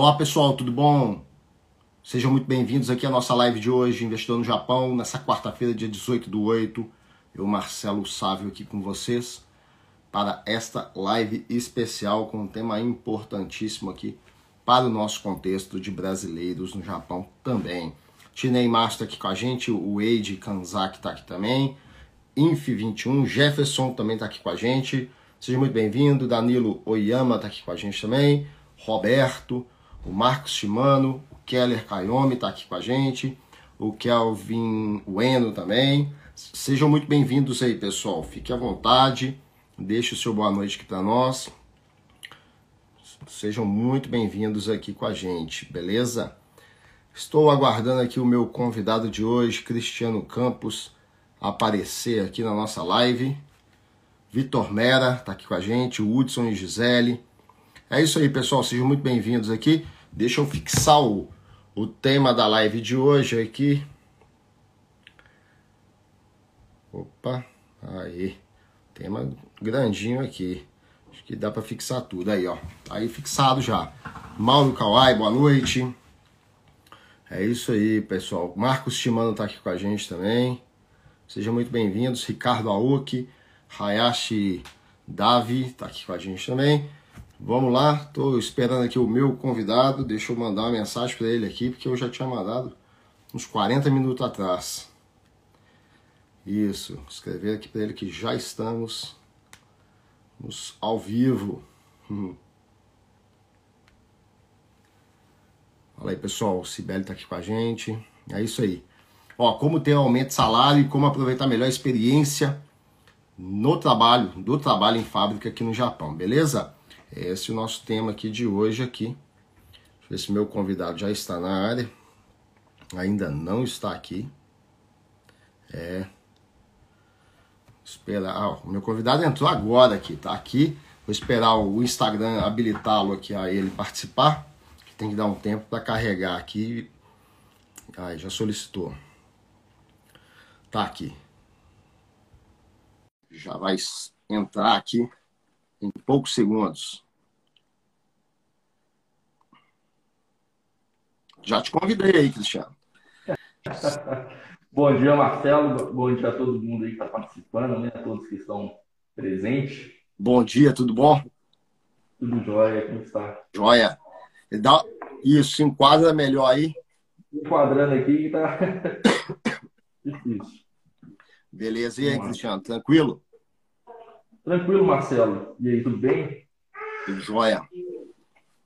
Olá pessoal, tudo bom? Sejam muito bem-vindos aqui à nossa live de hoje, Investidor no Japão, nessa quarta-feira, dia 18 do 8. Eu, Marcelo Sávio, aqui com vocês para esta live especial com um tema importantíssimo aqui para o nosso contexto de brasileiros no Japão também. Tinei Master aqui com a gente, o Eide Kanzaki está aqui também, Inf21, Jefferson também está aqui com a gente. Seja muito bem-vindo, Danilo Oyama está aqui com a gente também, Roberto, o Marcos Shimano, o Keller Kayomi está aqui com a gente, o Kelvin Ueno também. Sejam muito bem-vindos aí, pessoal. Fique à vontade, deixe o seu boa noite aqui para nós. Sejam muito bem-vindos aqui com a gente, beleza? Estou aguardando aqui o meu convidado de hoje, Cristiano Campos, aparecer aqui na nossa live. Vitor Mera está aqui com a gente, Hudson e Gisele. É isso aí, pessoal. Sejam muito bem-vindos aqui. Deixa eu fixar o, o tema da live de hoje aqui. Opa, aí. Tema grandinho aqui. Acho que dá para fixar tudo aí, ó. Aí fixado já. Mauro Kawai, boa noite. É isso aí, pessoal. Marcos Shimano tá aqui com a gente também. Sejam muito bem-vindos. Ricardo Aoki, Hayashi Davi tá aqui com a gente também. Vamos lá, tô esperando aqui o meu convidado. Deixa eu mandar uma mensagem para ele aqui, porque eu já tinha mandado uns 40 minutos atrás. Isso, escrever aqui para ele que já estamos nos ao vivo. Hum. Fala aí, pessoal. O Sibeli tá aqui com a gente. É isso aí. Ó, como ter um aumento de salário e como aproveitar melhor a experiência no trabalho, do trabalho em fábrica aqui no Japão, beleza? Esse é o nosso tema aqui de hoje aqui. Deixa eu ver se meu convidado já está na área. Ainda não está aqui. É. Esperar. Ah, o meu convidado entrou agora aqui, tá aqui. Vou esperar o Instagram habilitá-lo aqui a ele participar. Tem que dar um tempo para carregar aqui. Aí, já solicitou. Tá aqui. Já vai entrar aqui em poucos segundos. Já te convidei aí, Cristiano. Bom dia, Marcelo. Bom dia a todo mundo aí que está participando, né? A todos que estão presentes. Bom dia, tudo bom? Tudo jóia, como está? Jóia. Dá... Isso, se enquadra melhor aí. Enquadrando aqui que tá difícil. Beleza. E aí, Cristiano, tranquilo? Tranquilo, Marcelo. E aí, tudo bem? Tudo jóia.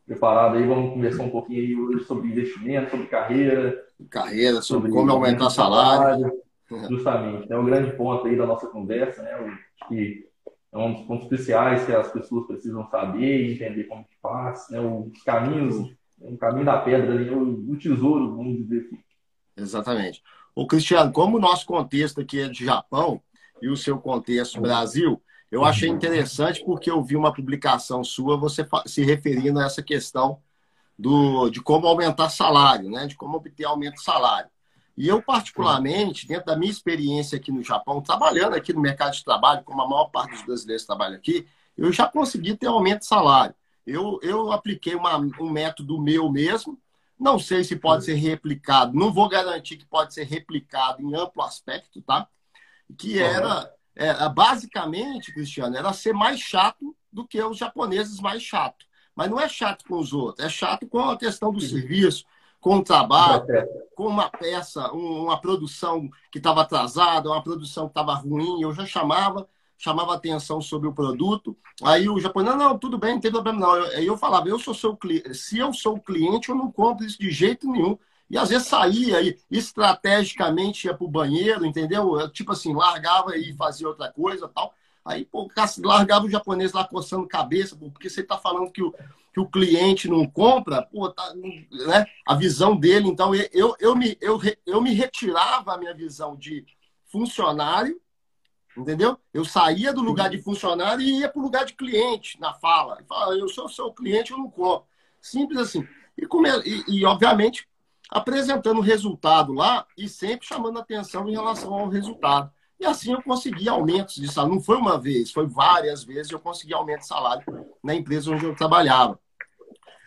Preparado aí, vamos conversar um pouquinho aí hoje sobre investimento, sobre carreira. Carreira, sobre, sobre como aumentar salário. salário. Justamente. É o grande ponto aí da nossa conversa, né? Acho que é um dos pontos especiais que as pessoas precisam saber e entender como que faz, né? Os caminhos, o caminho da pedra ali, o, tesouro, vamos dizer assim. Exatamente. O Cristiano, como o nosso contexto aqui é de Japão e o seu contexto Brasil, eu achei interessante porque eu vi uma publicação sua você se referindo a essa questão do, de como aumentar salário, né? De como obter aumento de salário. E eu, particularmente, dentro da minha experiência aqui no Japão, trabalhando aqui no mercado de trabalho, como a maior parte dos brasileiros trabalha aqui, eu já consegui ter aumento de salário. Eu, eu apliquei uma, um método meu mesmo, não sei se pode ser replicado, não vou garantir que pode ser replicado em amplo aspecto, tá? Que era, era basicamente, Cristiano, era ser mais chato do que os japoneses mais chato. Mas não é chato com os outros, é chato com a questão do serviço, com o trabalho, com uma peça, uma produção que estava atrasada, uma produção que estava ruim, eu já chamava, chamava atenção sobre o produto. Aí o japonês, não, não, tudo bem, não tem problema não. Aí eu falava, eu sou seu cliente, se eu sou o cliente, eu não compro isso de jeito nenhum. E às vezes saía e estrategicamente ia para o banheiro, entendeu? Tipo assim, largava e fazia outra coisa tal. Aí, pô, largava o japonês lá coçando cabeça, porque você está falando que o, que o cliente não compra, pô, tá, né? a visão dele. Então, eu, eu, me, eu, eu me retirava a minha visão de funcionário, entendeu? Eu saía do lugar de funcionário e ia para o lugar de cliente na fala. E falava, eu sou seu cliente, eu não compro. Simples assim. E, como, e, e, obviamente, apresentando o resultado lá e sempre chamando atenção em relação ao resultado. E assim eu consegui aumentos de salário. Não foi uma vez, foi várias vezes eu consegui aumento de salário na empresa onde eu trabalhava.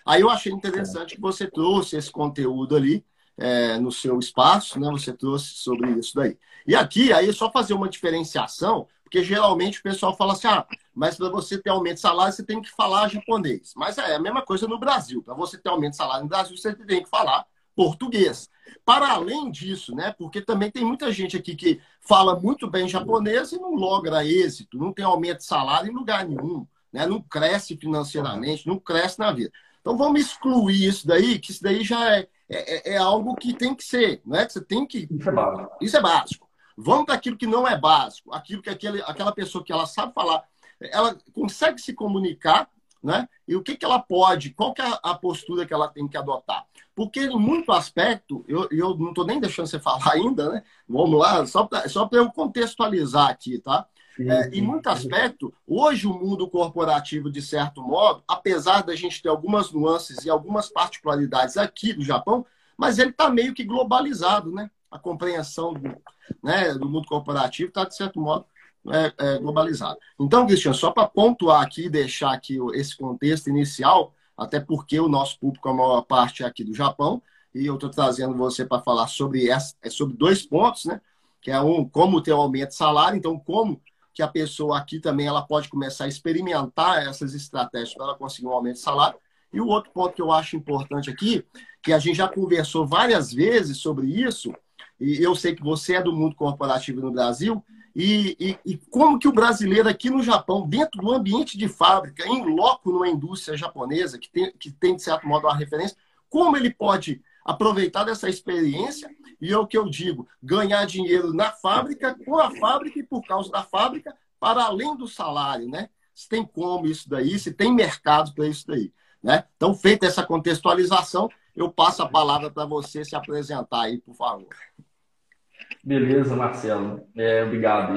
Aí eu achei interessante que você trouxe esse conteúdo ali é, no seu espaço, né? Você trouxe sobre isso daí. E aqui, aí só fazer uma diferenciação, porque geralmente o pessoal fala assim, ah, mas para você ter aumento de salário, você tem que falar japonês. Mas é a mesma coisa no Brasil. Para você ter aumento de salário no Brasil, você tem que falar português. Para além disso, né? Porque também tem muita gente aqui que fala muito bem japonês e não logra êxito, não tem aumento de salário em lugar nenhum, né? Não cresce financeiramente, não cresce na vida. Então vamos excluir isso daí, que isso daí já é, é, é algo que tem que ser, não é? Que você tem que. Isso é básico. Isso é básico. Vamos para aquilo que não é básico, aquilo que aquele, aquela pessoa que ela sabe falar, ela consegue se comunicar, né? E o que, que ela pode, qual que é a postura que ela tem que adotar? Porque em muito aspecto, eu, eu não estou nem deixando você falar ainda, né? Vamos lá, só para só eu contextualizar aqui, tá? Sim, é, em muito aspecto, hoje o mundo corporativo, de certo modo, apesar da gente ter algumas nuances e algumas particularidades aqui do Japão, mas ele está meio que globalizado, né? A compreensão do, né, do mundo corporativo está, de certo modo, é, é, globalizado. Então, Cristiano, só para pontuar aqui, deixar aqui esse contexto inicial, até porque o nosso público, a maior parte é aqui do Japão, e eu estou trazendo você para falar sobre, essa, é sobre dois pontos, né? Que é um, como ter um aumento de salário, então como que a pessoa aqui também ela pode começar a experimentar essas estratégias para ela conseguir um aumento de salário. E o outro ponto que eu acho importante aqui, que a gente já conversou várias vezes sobre isso, e eu sei que você é do mundo corporativo no Brasil, e, e, e, como que o brasileiro aqui no Japão, dentro do ambiente de fábrica, em loco numa indústria japonesa, que tem, que tem de certo modo uma referência, como ele pode aproveitar dessa experiência e é o que eu digo, ganhar dinheiro na fábrica, com a fábrica e por causa da fábrica, para além do salário, né? Se tem como isso daí, se tem mercado para isso daí. Né? Então, feita essa contextualização, eu passo a palavra para você se apresentar aí, por favor. Beleza, Marcelo. É, obrigado.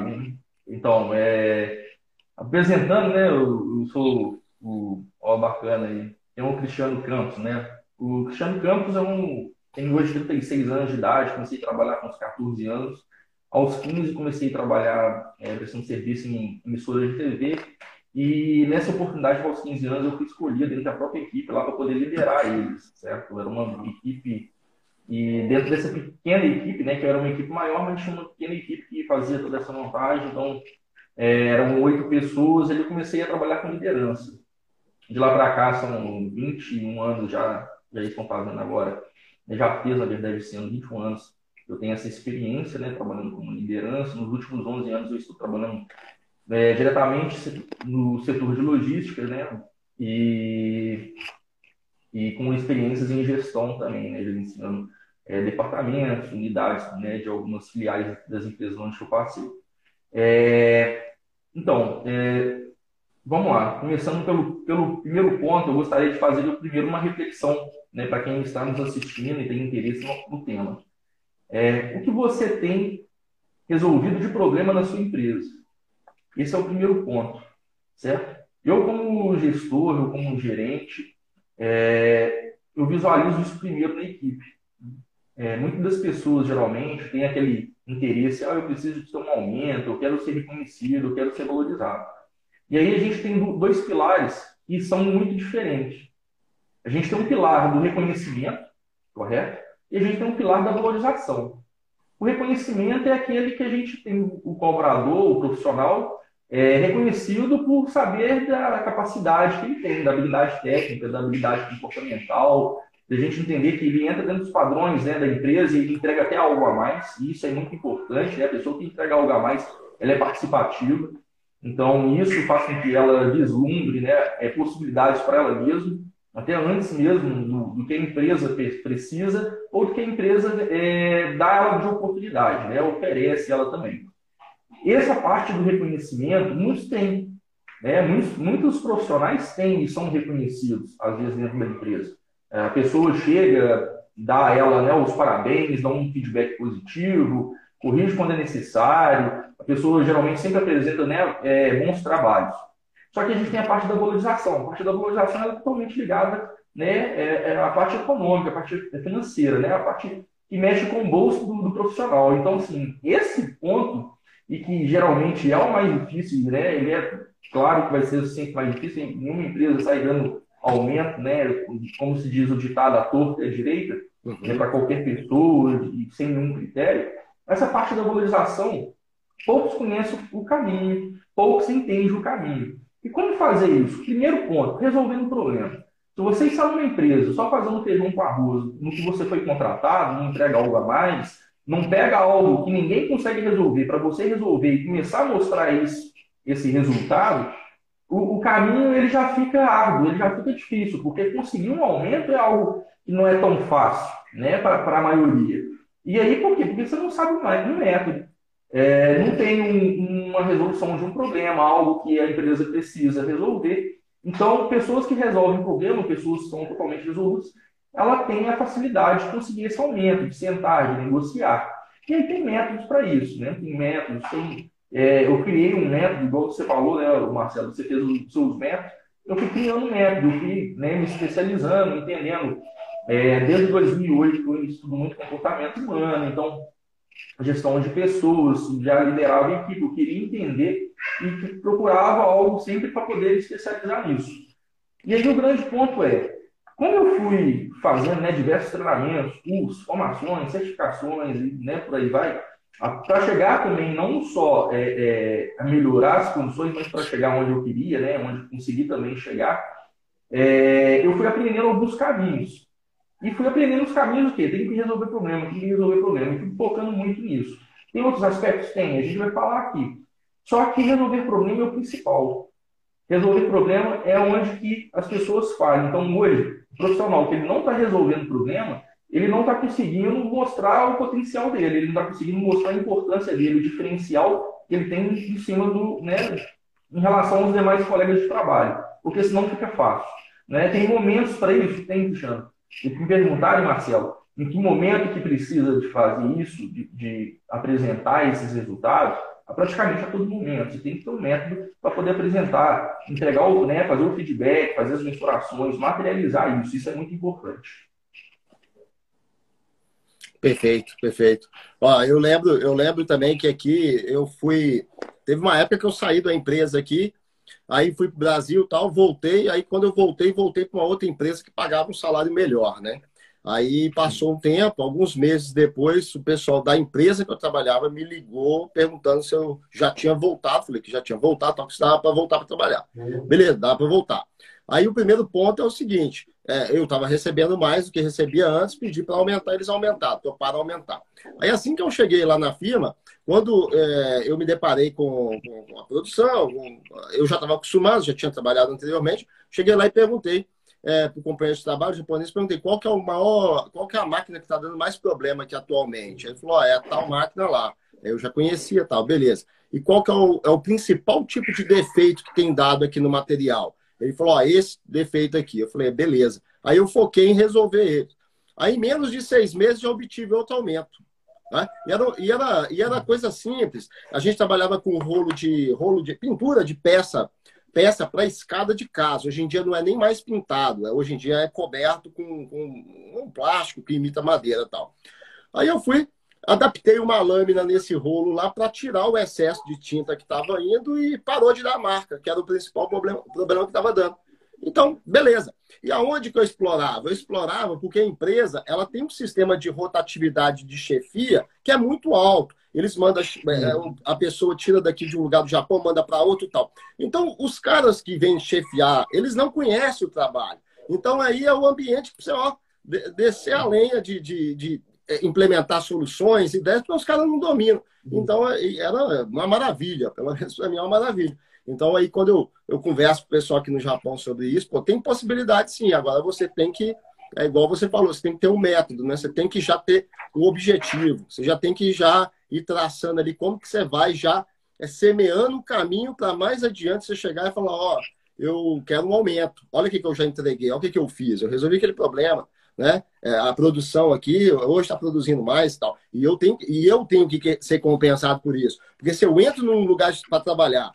Então, é, apresentando, né, eu, eu sou o, bacana aí, tem o Cristiano Campos, né? O Cristiano Campos é um, tem hoje 36 anos de idade, comecei a trabalhar com uns 14 anos. Aos 15 comecei a trabalhar é, prestando serviço em emissora de TV e nessa oportunidade, aos 15 anos, eu fui escolhido dentro da própria equipe lá para poder liderar eles, certo? Era uma equipe e dentro dessa pequena equipe, né, que era uma equipe maior, mas tinha uma pequena equipe que fazia toda essa montagem, então é, eram oito pessoas, eu comecei a trabalhar com liderança. De lá para cá são 21 anos já, já estão fazendo agora, já fiz, na verdade, esse ano 21 anos, eu tenho essa experiência, né, trabalhando como liderança, nos últimos 11 anos eu estou trabalhando é, diretamente no setor de logística, né, e, e com experiências em gestão também, né, gerenciando é, departamentos, unidades né, de algumas filiais das empresas onde eu passei. É, então, é, vamos lá. Começando pelo, pelo primeiro ponto, eu gostaria de fazer primeiro uma reflexão né, para quem está nos assistindo e tem interesse no, no tema. É, o que você tem resolvido de problema na sua empresa? Esse é o primeiro ponto, certo? Eu, como gestor, eu como gerente, é, eu visualizo isso primeiro na equipe. É, muitas das pessoas, geralmente, têm aquele interesse, ah, eu preciso de ter um aumento, eu quero ser reconhecido, eu quero ser valorizado. E aí a gente tem dois pilares que são muito diferentes. A gente tem um pilar do reconhecimento, correto? E a gente tem um pilar da valorização. O reconhecimento é aquele que a gente tem o colaborador, o profissional, é, reconhecido por saber da capacidade que ele tem, da habilidade técnica, da habilidade comportamental, da gente entender que ele entra dentro dos padrões né, da empresa e entrega até algo a mais, e isso é muito importante, né? a pessoa que entrega algo a mais, ela é participativa, então isso faz com que ela vislumbre né, é, possibilidades para ela mesma, até antes mesmo do, do, que a empresa precisa ou do que a empresa é, dá ela de oportunidade, né, oferece ela também. Essa parte do reconhecimento, muitos têm, né, muitos, muitos profissionais têm e são reconhecidos, às vezes, dentro da empresa. É, a pessoa chega, dá a ela né, os parabéns, dá um feedback positivo, corrige quando é necessário. A pessoa geralmente sempre apresenta né, é, bons trabalhos. Só que a gente tem a parte da valorização. A parte da valorização é totalmente ligada né, é, é a parte econômica, a parte financeira, né, a parte que mexe com o bolso do, do, profissional. Então, assim, esse ponto, e que geralmente é o mais difícil, né, ele é claro que vai ser sempre mais difícil, em uma empresa sair dando aumento, né, como se diz o ditado, a torta é direita, uhum. né, para qualquer pessoa, e sem nenhum critério, essa parte da valorização, poucos conhecem o caminho, poucos entendem o caminho. E como fazer isso? Primeiro ponto, resolvendo o problema. Se você está numa empresa só fazendo feijão com arroz, no que você foi contratado, não entrega algo a mais, não pega algo que ninguém consegue resolver para você resolver e começar a mostrar esse resultado, o, o, caminho ele já fica árduo, ele já fica difícil, porque conseguir um aumento é algo que não é tão fácil né, para a maioria. E aí por quê? Porque você não sabe mais um método. É, não tem um, uma resolução de um problema, algo que a empresa precisa resolver. Então, pessoas que resolvem problema, pessoas que são totalmente resolvidas, ela tem a facilidade de conseguir esse aumento, de sentar, de negociar. E aí tem métodos para isso, né? Tem métodos, tem... É, eu criei um método, igual você falou, né, Marcelo, você fez os seus métodos, eu fui criando um método, eu fui né, me especializando, entendendo. É, desde 2008 eu estudo muito comportamento humano, então gestão de pessoas, já liderava equipe, eu queria entender e procurava algo sempre para poder especializar nisso. E aí o grande ponto é, como eu fui fazendo né, diversos treinamentos, cursos, formações, certificações, né, por aí vai, para chegar também não só é, é, a melhorar as condições, mas para chegar onde eu queria, né, onde consegui também chegar, é, eu fui aprendendo alguns caminhos. E fui aprendendo os caminhos o quê? Tem que resolver problema, tem que resolver problema. E focando muito nisso. Tem outros aspectos? Tem, a gente vai falar aqui. Só que resolver problema é o principal. Resolver problema é onde que as pessoas falham. Então, hoje, o profissional que ele não está resolvendo problema, ele não está conseguindo mostrar o potencial dele, ele não está conseguindo mostrar a importância dele, o diferencial que ele tem em cima do, né, em relação aos demais colegas de trabalho, porque senão fica fácil. Né? Tem momentos para isso, tem, Cristiano. E me perguntarem, Marcelo, em que momento que precisa de fazer isso, de, de apresentar esses resultados, praticamente a todo momento. Você tem que ter um método para poder apresentar, entregar o, né, fazer o feedback, fazer as mensurações, materializar isso. Isso é muito importante. Perfeito, perfeito. Ó, eu lembro, eu lembro também que aqui eu fui. Teve uma época que eu saí da empresa aqui, aí fui para o Brasil tal, voltei, aí quando eu voltei, voltei para uma outra empresa que pagava um salário melhor, né? Aí passou um tempo, alguns meses depois, o pessoal da empresa que eu trabalhava me ligou perguntando se eu já tinha voltado. Falei que já tinha voltado, tal, que dava para voltar para trabalhar. Beleza, dá para voltar. Aí o primeiro ponto é o seguinte: é, eu estava recebendo mais do que recebia antes, pedi para aumentar, eles aumentaram, para aumentar. Aí assim que eu cheguei lá na firma, quando é, eu me deparei com, com a produção, com, eu já estava acostumado, já tinha trabalhado anteriormente, cheguei lá e perguntei é, para o companheiro de trabalho japonês, perguntei qual que é o maior, qual que é a máquina que está dando mais problema aqui atualmente. Ele falou, é a tal máquina lá. Eu já conhecia tal, beleza. E qual que é o, é o principal tipo de defeito que tem dado aqui no material? Ele falou, ó, esse defeito aqui. Eu falei, beleza. Aí eu foquei em resolver ele. Aí, em menos de seis meses, já obtive outro aumento. Né? E, era, e, era, e era coisa simples. A gente trabalhava com rolo de rolo de pintura de peça peça para escada de casa. Hoje em dia não é nem mais pintado, é, hoje em dia é coberto com, com um plástico que imita madeira e tal. Aí eu fui, adaptei uma lâmina nesse rolo lá para tirar o excesso de tinta que estava indo e parou de dar marca, que era o principal problema, problema que estava dando. Então, beleza. E aonde que eu explorava? Eu explorava porque a empresa ela tem um sistema de rotatividade de chefia que é muito alto. Eles mandam, é, a pessoa tira daqui de um lugar do Japão, manda para outro e tal. Então, os caras que vêm chefiar, eles não conhecem o trabalho. Então, aí é o ambiente para você ó, descer a lenha de, de, de é, implementar soluções, ideias, porque os caras não dominam. Então, é, era uma maravilha, pelo menos para mim é uma maravilha. Então, aí, quando eu, eu converso com o pessoal aqui no Japão sobre isso, pô, tem possibilidade sim. Agora você tem que, é igual você falou, você tem que ter um método, né? Você tem que já ter o um objetivo, você já tem que já ir traçando ali como que você vai já é, semeando o caminho para mais adiante você chegar e falar, ó, eu quero um aumento. Olha o que, que eu já entreguei, olha o que, que eu fiz. Eu resolvi aquele problema, né? É, a produção aqui hoje está produzindo mais e tal. E eu tenho, e eu tenho que ser compensado por isso. Porque se eu entro num lugar para trabalhar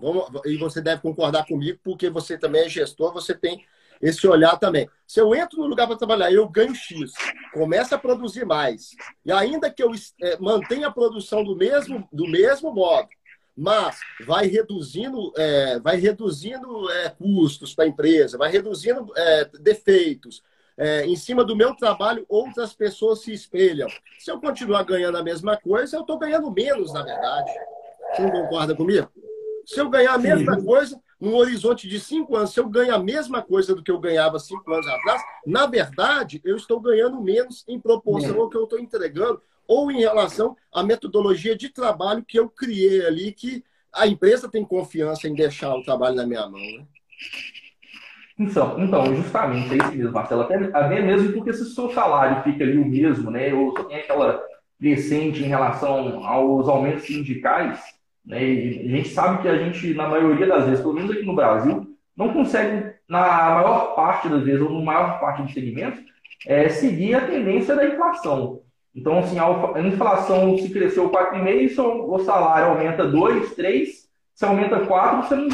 Vamos, e você deve concordar comigo, porque você também é gestor, você tem esse olhar também. Se eu entro no lugar para trabalhar, eu ganho X, começo a produzir mais, e ainda que eu é, mantenha a produção do mesmo, do mesmo modo, mas vai reduzindo, é, vai reduzindo é, custos para a empresa, vai reduzindo é, defeitos. É, em cima do meu trabalho, outras pessoas se espelham. Se eu continuar ganhando a mesma coisa, eu estou ganhando menos, na verdade. Você não concorda comigo? Se eu ganhar a mesma Sim. coisa, num horizonte de cinco anos, se eu ganho a mesma coisa do que eu ganhava cinco anos atrás, na verdade, eu estou ganhando menos em proporção ao que eu estou entregando ou em relação à metodologia de trabalho que eu criei ali, que a empresa tem confiança em deixar o trabalho na minha mão. Né? Então, então, justamente, é isso mesmo, Marcelo. Até, até mesmo porque se o seu salário fica ali o mesmo, né, ou tem aquela crescente em relação aos aumentos sindicais, né, e a gente sabe que a gente, na maioria das vezes, pelo menos aqui no Brasil, não consegue, na maior parte das vezes, ou na maior parte dos segmentos, é, seguir a tendência da inflação. Então, assim, a inflação se cresceu 4,5%, o salário aumenta 2, 3, se aumenta 4, você não,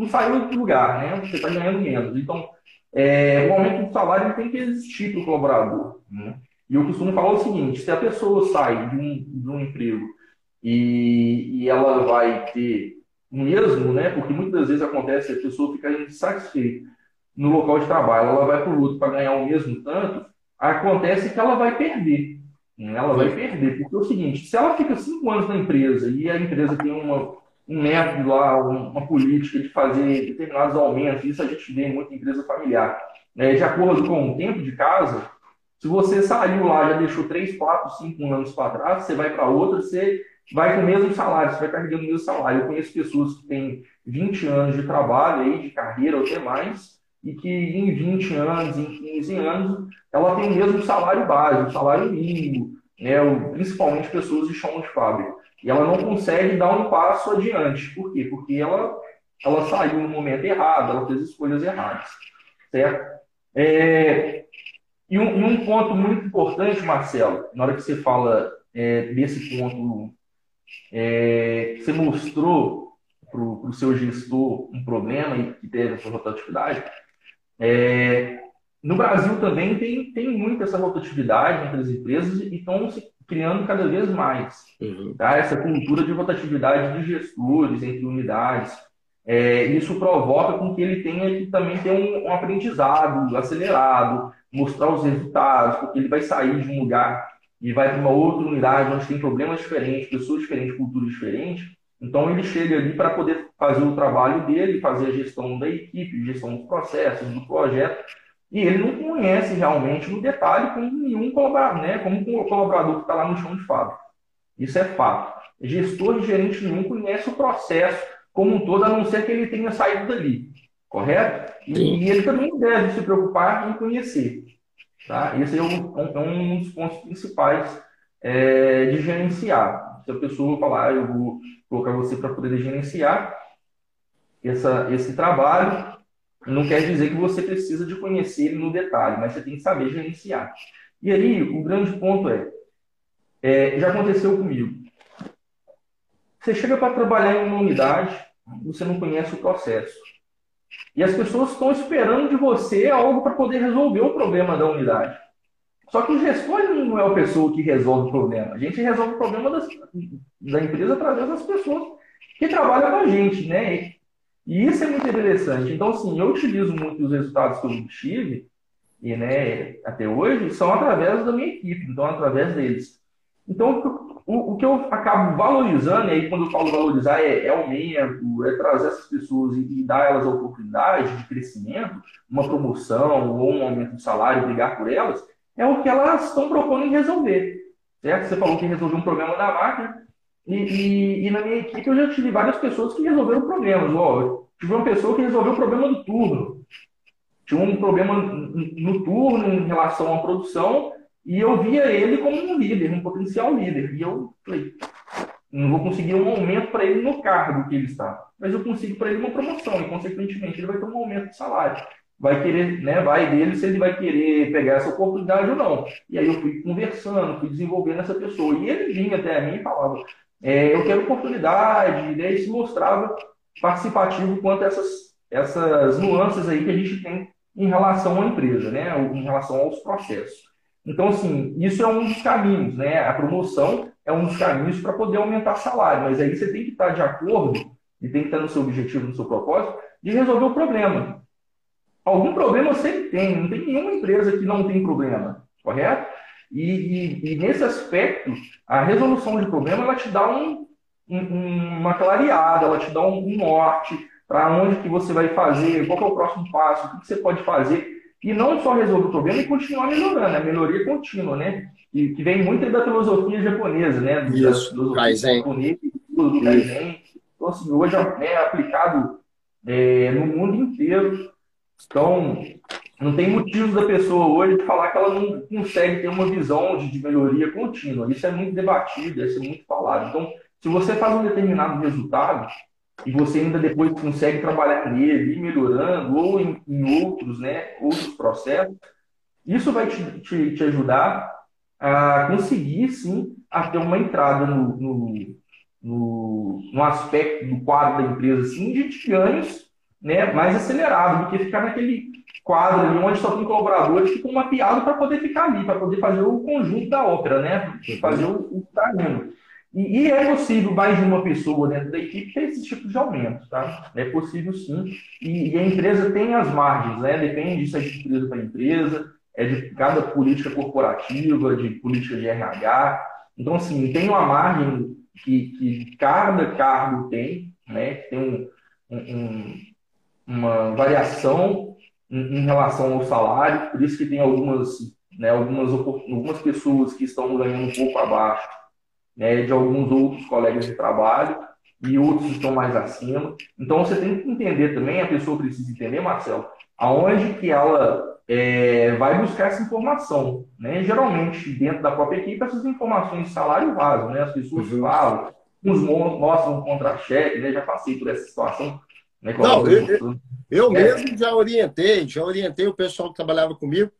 não saiu do lugar, né? Você está ganhando menos. Então, é, o aumento do salário tem que existir para o colaborador. Né? E eu costumo falar o seguinte: se a pessoa sai de um, de um emprego e, e ela vai ter o mesmo, né? Porque muitas vezes acontece a pessoa fica insatisfeita no local de trabalho, ela vai para o outro para ganhar o mesmo tanto, acontece que ela vai perder. Ela vai perder, porque é o seguinte, se ela fica cinco anos na empresa e a empresa tem uma, um método lá, uma política de fazer determinados aumentos, isso a gente vê em muita empresa familiar, né? de acordo com o tempo de casa, se você saiu lá, já deixou três, quatro, cinco anos para trás, você vai para outra, você vai com o mesmo salário, você vai carregando o mesmo salário. Eu conheço pessoas que têm 20 anos de trabalho aí, de carreira ou até mais, e que em 20 anos, em 15 anos, ela tem o mesmo salário básico, salário mínimo, né, principalmente pessoas de chão de fábrica. E ela não consegue dar um passo adiante. Por quê? Porque ela, ela saiu no momento errado, ela fez escolhas erradas. Certo? É, e, um, um, ponto muito importante, Marcelo, na hora que você fala é, desse ponto, é, você mostrou para o seu gestor um problema e que teve essa rotatividade, é, no Brasil também tem, tem muito essa rotatividade entre as empresas e estão se criando cada vez mais. Uhum. Tá? Essa cultura de rotatividade de gestores entre unidades. É, isso provoca com que ele tenha que também ter um, um, aprendizado acelerado, mostrar os resultados, porque ele vai sair de um lugar e vai para uma outra unidade onde tem problemas diferentes, pessoas diferentes, culturas diferentes. Então ele chega ali para poder fazer o trabalho dele, fazer a gestão da equipe, gestão dos processos, do projeto, e ele não conhece realmente no detalhe como nenhum colaborador, né? como o colaborador que está lá no chão de fábrica. Isso é fato. Gestor e gerente nenhum conhece o processo como um todo, a não ser que ele tenha saído dali. Correto? E, e ele também deve se preocupar em conhecer. Tá? Esse é um, é um dos pontos principais é, de gerenciar. Se a pessoa falar, ah, eu vou colocar você para poder gerenciar essa, esse trabalho, não quer dizer que você precisa de conhecer ele no detalhe, mas você tem que saber gerenciar. E aí, o grande ponto é, é já aconteceu comigo. Você chega para trabalhar em uma unidade, você não conhece o processo. E as pessoas estão esperando de você algo para poder resolver o problema da unidade. Só que o gestor não é a pessoa que resolve o problema. A gente resolve o problema das, da empresa através das pessoas que trabalham com a gente, né? E isso é muito interessante. Então, assim, eu utilizo muito os resultados que eu tive, e né, até hoje, são através da minha equipe, então através deles. Então, o, o que eu acabo valorizando, e aí quando eu falo valorizar, é, é aumento, é trazer essas pessoas e, e dar elas a oportunidade de crescimento, uma promoção ou um aumento de salário, brigar por elas, é o que elas estão propondo em resolver. Certo? Você falou que resolveu um problema da máquina, e, e, e, na minha equipe eu já tive várias pessoas que resolveram problemas. Ó, tive uma pessoa que resolveu o problema do turno. Tinha um problema no turno em relação à produção e eu via ele como um líder, um potencial líder. E eu falei, não vou conseguir um aumento para ele no cargo que ele está, mas eu consigo para ele uma promoção e, consequentemente, ele vai ter um aumento de salário. Vai querer, né? Vai dele se ele vai querer pegar essa oportunidade ou não. E aí eu fui conversando, fui desenvolvendo essa pessoa. E ele vinha até mim e falava: é, eu quero oportunidade, né? e se mostrava participativo quanto a essas, essas nuances aí que a gente tem em relação à empresa, né? em relação aos processos. Então, assim, isso é um dos caminhos, né? A promoção é um dos caminhos para poder aumentar salário. Mas aí você tem que estar de acordo e tem que estar no seu objetivo, no seu propósito, de resolver o problema. Algum problema sempre tem, não tem nenhuma empresa que não tem problema, correto? E, e, e nesse aspecto, a resolução de problema ela te dá um, um, uma clareada, ela te dá um, norte para onde que você vai fazer, qual é o próximo passo, o que, que você pode fazer e não só resolver o problema e continuar melhorando, a melhoria contínua, né? E que vem muito da filosofia japonesa, né? Isso, do Kaizen. do Kaizen. Então, assim, hoje é aplicado é, no mundo inteiro. Então, não tem motivo da pessoa hoje falar que ela não consegue ter uma visão de, de melhoria contínua. Isso é muito debatido, isso é muito falado. Então, se você faz um determinado resultado e você ainda depois consegue trabalhar nele, ir melhorando, ou em, em outros, né, outros processos, isso vai te, te, te, ajudar a conseguir, sim, a ter uma entrada no, no, no, no aspecto do quadro da empresa, assim, de ganhos né, mais acelerado do que ficar naquele quadro ali onde só tem colaboradores que ficam mapeados para poder ficar ali, para poder fazer o conjunto da ópera, né? Fazer o, o que está indo. E, e, é possível mais de uma pessoa dentro da equipe ter esse tipo de aumento, tá? É possível sim. E, e a empresa tem as margens, né? Depende se é de empresa para empresa, é de cada política corporativa, de política de RH. Então, assim, tem uma margem que, que cada cargo tem, né? Tem um, um, uma variação em, em, relação ao salário, por isso que tem algumas, né, algumas, algumas pessoas que estão ganhando um pouco abaixo né, de alguns outros colegas de trabalho e outros estão mais acima. Então você tem que entender também, a pessoa precisa entender, Marcelo, aonde que ela é, vai buscar essa informação. Né? Geralmente, dentro da própria equipe, essas informações de salário vazam, né? as pessoas uhum. falam, uns mostram um contra-cheque, né? já passei por essa situação. Né? Não, eu, eu, eu é. mesmo já orientei, já orientei o pessoal que trabalhava comigo,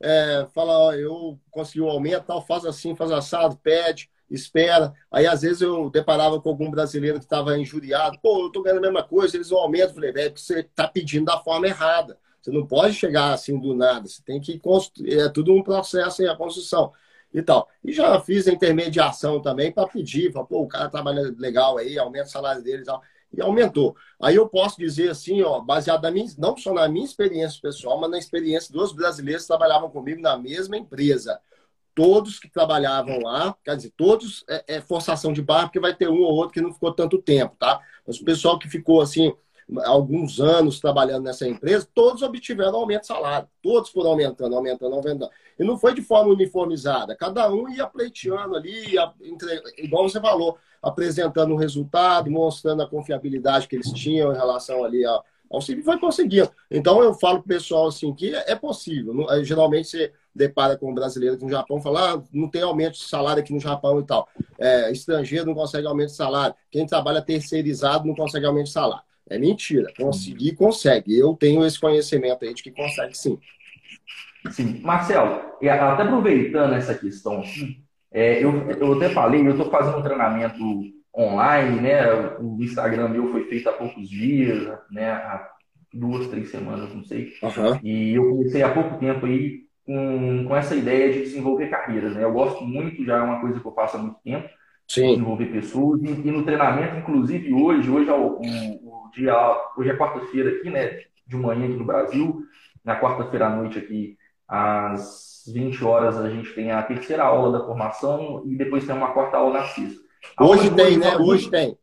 é, fala, ó, eu consegui um aumento, tal, faz assim, faz assado, pede espera. Aí, às vezes, eu deparava com algum brasileiro que estava injuriado. Pô, eu tô ganhando a mesma coisa, eles. Eu falei, velho, você está pedindo da forma errada. Você não pode chegar assim do nada. Você tem que construir. É tudo um processo em a construção e tal. E já fiz a intermediação também para pedir. Pra, Pô, o cara trabalha legal aí, aumenta o salário dele e tal. E aumentou. Aí eu posso dizer assim, ó, baseado na minha, não só na minha experiência pessoal, mas na experiência dos brasileiros que trabalhavam comigo na mesma empresa todos que trabalhavam lá, quer dizer, todos é, é, forçação de barra, porque vai ter um ou outro que não ficou tanto tempo, tá? Mas o pessoal que ficou assim alguns anos trabalhando nessa empresa, todos obtiveram aumento de salário, todos foram aumentando, aumentando, aumentando. E não foi de forma uniformizada, cada um ia pleiteando ali, ia, igual você falou, apresentando o resultado, mostrando a confiabilidade que eles tinham em relação ali ao CIB, foi conseguindo. Então eu falo pro pessoal assim que é possível. Geralmente você depara com um brasileiro aqui no Japão, fala, ah, não tem aumento de salário aqui no Japão e tal. É, estrangeiro não consegue aumento de salário. Quem trabalha terceirizado não consegue aumento de salário. É mentira. Conseguir, consegue. Eu tenho esse conhecimento aí de que consegue sim. Sim. Marcelo, até aproveitando essa questão aqui, é, eu, eu até falei, eu estou fazendo um treinamento online, né? O Instagram meu foi feito há poucos dias, né? Há duas, três semanas, não sei. Uhum. E eu comecei há pouco tempo aí com, com essa ideia de desenvolver carreiras. Né? Eu gosto muito, já é uma coisa que eu faço há muito tempo, Sim. desenvolver pessoas. E, e, no treinamento, inclusive hoje, hoje é o, dia, hoje é quarta-feira aqui, né? De manhã aqui no Brasil. Na quarta-feira à noite aqui, às 20 horas, a gente tem a terceira aula da formação e depois tem uma quarta aula na sexta. Hoje tem, né? Hoje tem.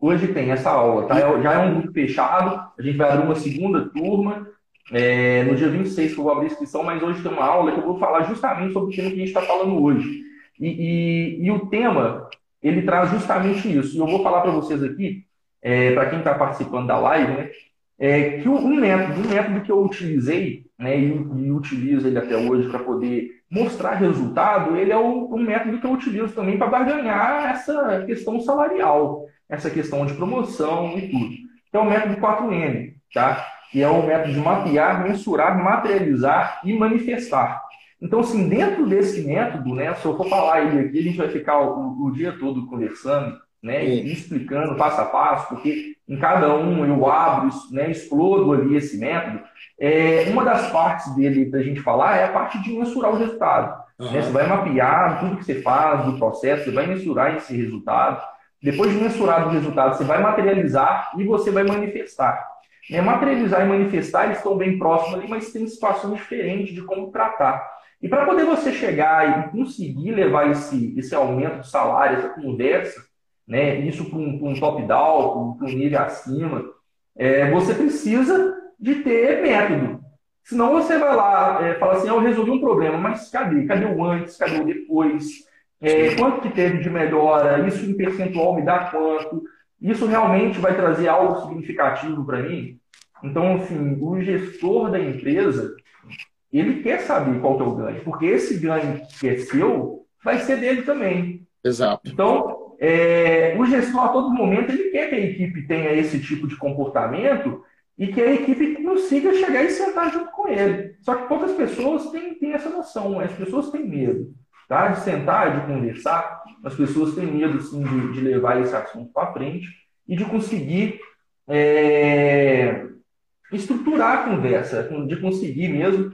Hoje tem essa aula, tá? É, já é um grupo fechado, a gente vai abrir uma segunda turma é, no dia 26 que eu vou abrir a inscrição, mas hoje tem uma aula que eu vou falar justamente sobre o tema que a gente está falando hoje. E, e, e, o tema, ele traz justamente isso. E eu vou falar para vocês aqui, é, para quem está participando da live, né, é, que um método, um método que eu utilizei, né, e, e utilizo ele até hoje para poder mostrar resultado, ele é o, um método que eu utilizo também para barganhar essa questão salarial, essa questão de promoção e tudo. Que é o método 4M, tá? que é o método de mapear, mensurar, materializar e manifestar. Então, assim, dentro desse método, né, se eu for falar ele aqui, a gente vai ficar o, o dia todo conversando, né, e explicando passo a passo, porque em cada um eu abro, né, explodo ali esse método. É, uma das partes dele para a gente falar é a parte de mensurar o resultado. Uhum. Né? Você vai mapear tudo que você faz do processo, você vai mensurar esse resultado. Depois de mensurar o resultado, você vai materializar e você vai manifestar. Né? Materializar e manifestar, eles estão bem próximos ali, mas tem situações diferentes de como tratar. E para poder você chegar e conseguir levar esse, esse aumento de salário, essa conversa, né, isso para um, um top-down, para um nível acima, é, você precisa de ter método. Senão você vai lá é, fala assim, eu resolvi um problema, mas cadê? Cadê o antes? Cadê o depois? É, quanto que teve de melhora? Isso em percentual me dá quanto? Isso realmente vai trazer algo significativo para mim? Então, assim, o gestor da empresa, ele quer saber qual que é o ganho, porque esse ganho que é seu vai ser dele também. Exato. Então, é, o gestor a todo momento ele quer que a equipe tenha esse tipo de comportamento e que a equipe consiga chegar e sentar junto com ele. Só que poucas pessoas têm, têm essa noção, as pessoas têm medo tá? de sentar, de conversar. As pessoas têm medo sim, de, de levar esse assunto para frente e de conseguir é, estruturar a conversa, de conseguir mesmo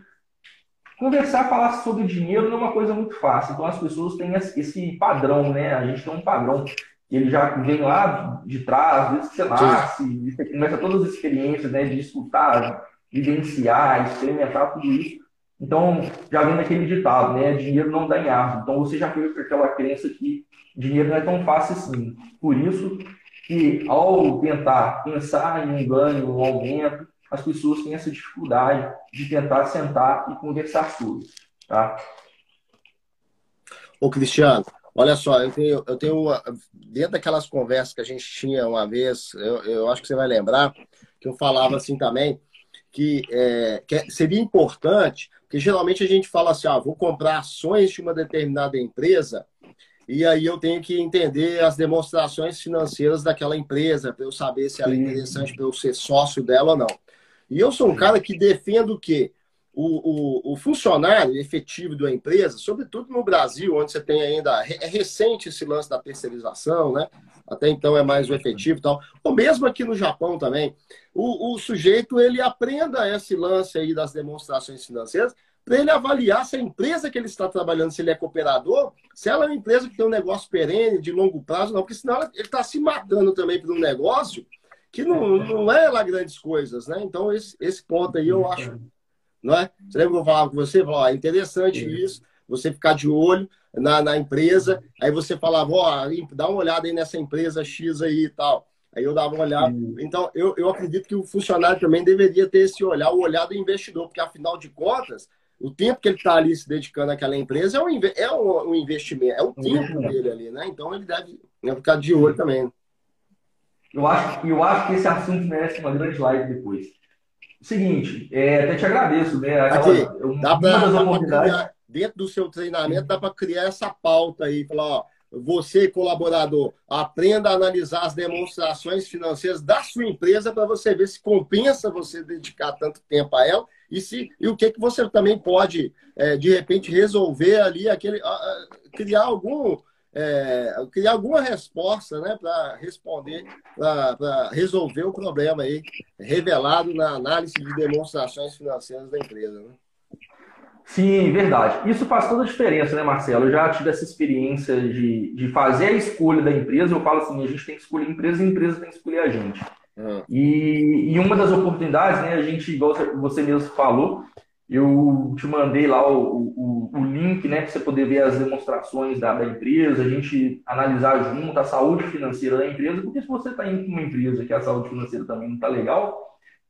conversar, falar sobre dinheiro não é uma coisa muito fácil. Então as pessoas têm esse padrão, né? A gente tem um padrão ele já vem lá de trás, desde que você nasce, você começa todas as experiências, né, de escutar, vivenciar, experimentar tudo isso. Então, já vem daquele ditado, né, dinheiro não dá em árvore. Então, você já foi com aquela crença que dinheiro não é tão fácil assim. Por isso que, ao tentar pensar em um ganho, um aumento, as pessoas têm essa dificuldade de tentar sentar e conversar sobre, tá? Ô, Cristiano, Olha só, eu tenho, eu tenho uma, dentro daquelas conversas que a gente tinha uma vez, eu, eu acho que você vai lembrar, que eu falava assim também, que, é, que é, seria importante, porque geralmente a gente fala assim, ah, vou comprar ações de uma determinada empresa, e aí eu tenho que entender as demonstrações financeiras daquela empresa, para eu saber se ela é interessante para eu ser sócio dela ou não. E eu sou um cara que defendo o quê? o, o, o, funcionário efetivo da empresa, sobretudo no Brasil, onde você tem ainda. É recente esse lance da terceirização, né? Até então é mais o efetivo e tal. Ou mesmo aqui no Japão também. O, o sujeito ele aprenda esse lance aí das demonstrações financeiras para ele avaliar se a empresa que ele está trabalhando, se ele é cooperador, se ela é uma empresa que tem um negócio perene, de longo prazo, não, porque senão ele está se matando também por um negócio que não, não é lá grandes coisas, né? Então, esse, esse ponto aí eu acho não é? Você lembra que eu falava com você? Falava, é interessante isso, você ficar de olho na, na empresa, aí você falava, ó, dá uma olhada aí nessa empresa X aí e tal. Aí eu dava uma olhada. Então, eu, eu acredito que o funcionário também deveria ter esse olhar, o olhar do investidor, porque afinal de contas, o tempo que ele está ali se dedicando àquela empresa é um, é um, investimento, é o tempo dele ali, né? Então ele deve né, ficar de olho também. Eu acho, eu acho que esse assunto merece uma grande live depois. Seguinte, é, até te agradeço, né? Aquela, Aqui, dá pra, dentro do seu treinamento, dá para criar essa pauta aí, falar, ó, você, colaborador, aprenda a analisar as demonstrações financeiras da sua empresa para você ver se compensa você dedicar tanto tempo a ela e, se, e o que, que você também pode, é, de repente, resolver ali, aquele, criar algum é, criar alguma resposta né, para responder, para resolver o problema aí revelado na análise de demonstrações financeiras da empresa. Né? Sim, verdade. Isso faz toda a diferença, né, Marcelo? Eu já tive essa experiência de, de fazer a escolha da empresa. Eu falo assim: a gente tem que escolher a empresa e a empresa tem que escolher a gente. Uhum. E, e uma das oportunidades, né, a gente, igual você mesmo falou, eu te mandei lá o, o, o link, né, para você poder ver as demonstrações da, da, empresa, a gente analisar junto a saúde financeira da empresa, porque se você está indo para uma empresa que a saúde financeira também não está legal,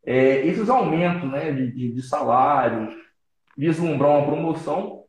é, esses aumentos né, de, de, de, salário, vislumbrar uma promoção,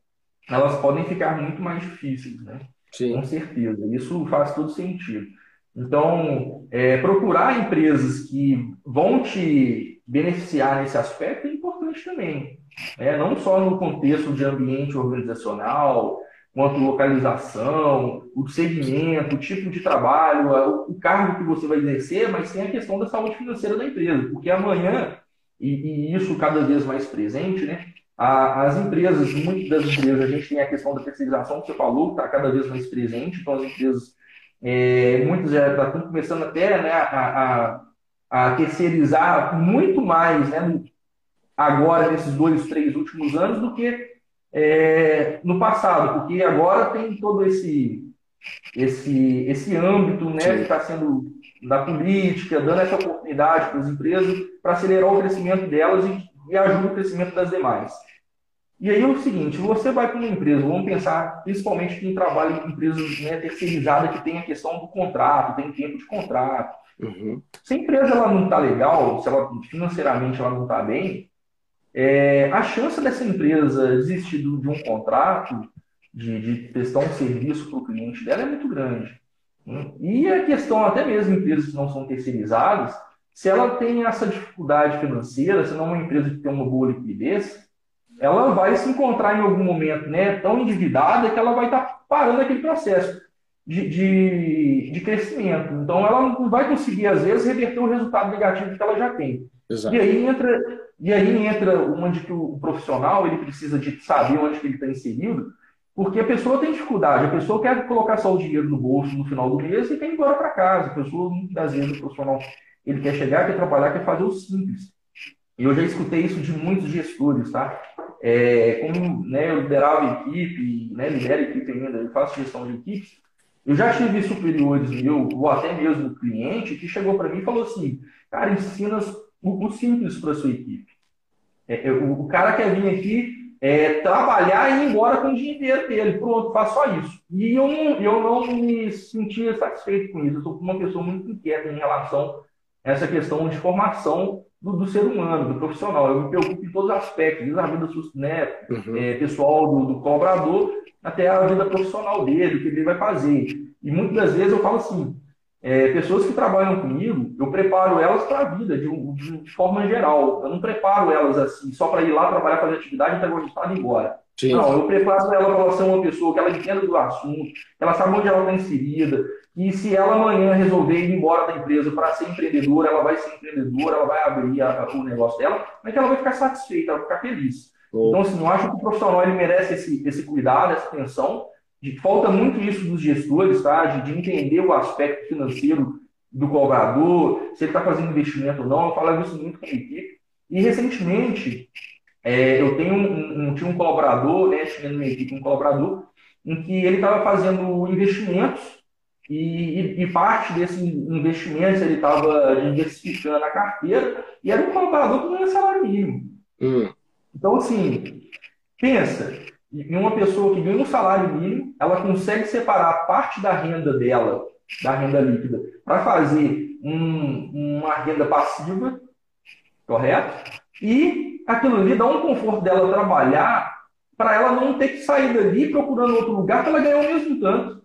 elas podem ficar muito mais difíceis, né? Sim. Com certeza. Isso faz todo sentido. Então, é, procurar empresas que vão te beneficiar nesse aspecto é importante também né? não só no contexto de ambiente organizacional, quanto localização, o segmento, o tipo de trabalho, o cargo que você vai exercer, mas tem a questão da saúde financeira da empresa, porque amanhã, e, e isso cada vez mais presente, né? as empresas, muitas das empresas, a gente tem a questão da terceirização que você falou, que está cada vez mais presente, então as empresas, é, muitas já estão começando até né, a, a, a terceirizar muito mais né, agora, nesses dois, três últimos anos, do que é, no passado, porque agora tem todo esse esse esse âmbito, né, que está sendo da política, dando essa oportunidade para as empresas para acelerar o crescimento delas e, e ajuda o crescimento das demais. E aí é o seguinte, você vai para uma empresa, vamos pensar principalmente quem trabalha em empresas né, terceirizadas que tem a questão do contrato, tem tempo de contrato. Uhum. Se a empresa ela não está legal, se ela financeiramente ela não está bem, é, a chance dessa empresa desistir de um contrato, de, de prestar um serviço para o cliente dela é muito grande. Né? E a questão, até mesmo empresas que não são terceirizadas, se ela tem essa dificuldade financeira, se não é uma empresa que tem uma boa liquidez, ela vai se encontrar em algum momento né, tão endividada que ela vai estar parando aquele processo de, de, de, crescimento. Então, ela não vai conseguir, às vezes, reverter o resultado negativo que ela já tem. Exato. E aí entra, e aí entra onde que o profissional ele precisa de saber onde que ele está inserido, porque a pessoa tem dificuldade, a pessoa quer colocar só o dinheiro no bolso no final do mês e quer ir embora para casa. A pessoa, muitas vezes, o profissional ele quer chegar, quer trabalhar, quer fazer o simples. E eu já escutei isso de muitos gestores, tá? É, como né, eu liderava equipe, né, lidero equipe ainda, eu faço gestão de equipes, eu já tive superiores meu, ou até mesmo cliente, que chegou para mim e falou assim, cara, ensina o, simples para sua equipe. É, é, o, o, cara quer vir aqui é, trabalhar e ir embora com o dinheiro dele, pronto, faz só isso. E eu não, eu não me sentia satisfeito com isso, eu sou uma pessoa muito inquieta em relação a essa questão de formação do, do, ser humano, do profissional. Eu me preocupo em todos os aspectos, desde a vida né, uhum. é, pessoal do, do, cobrador até a vida profissional dele, o que ele vai fazer. E muitas das vezes eu falo assim, é, pessoas que trabalham comigo, eu preparo elas para a vida, de, de, de, forma geral. Eu não preparo elas assim, só para ir lá trabalhar, fazer atividade, entregar o resultado e ir embora. Sim. Não, eu preparo ela para ser uma pessoa que ela entenda do assunto, que ela sabe onde ela está inserida, e se ela amanhã resolver ir embora da empresa para ser empreendedora, ela vai ser empreendedora, ela vai abrir a, o negócio dela, mas que ela vai ficar satisfeita, ela vai ficar feliz. Oh. Então, assim, eu acho que o profissional ele merece esse, esse cuidado, essa atenção. De, falta muito isso dos gestores, tá? De, de entender o aspecto financeiro do cobrador, se ele está fazendo investimento ou não. Eu falo isso muito com a equipe. E recentemente, é, eu tenho um, um, tinha um colaborador, né? Tinha na minha equipe um colaborador, em que ele estava fazendo investimentos e, e, parte desses investimentos ele estava diversificando a carteira e era um colaborador que ganha salário mínimo. Hum. Então, assim, pensa, em uma pessoa que ganha um salário mínimo, ela consegue separar parte da renda dela, da renda líquida, para fazer um, uma renda passiva, correto? E aquilo ali dá um conforto dela trabalhar para ela não ter que sair dali procurando outro lugar para ela ganhar o mesmo tanto.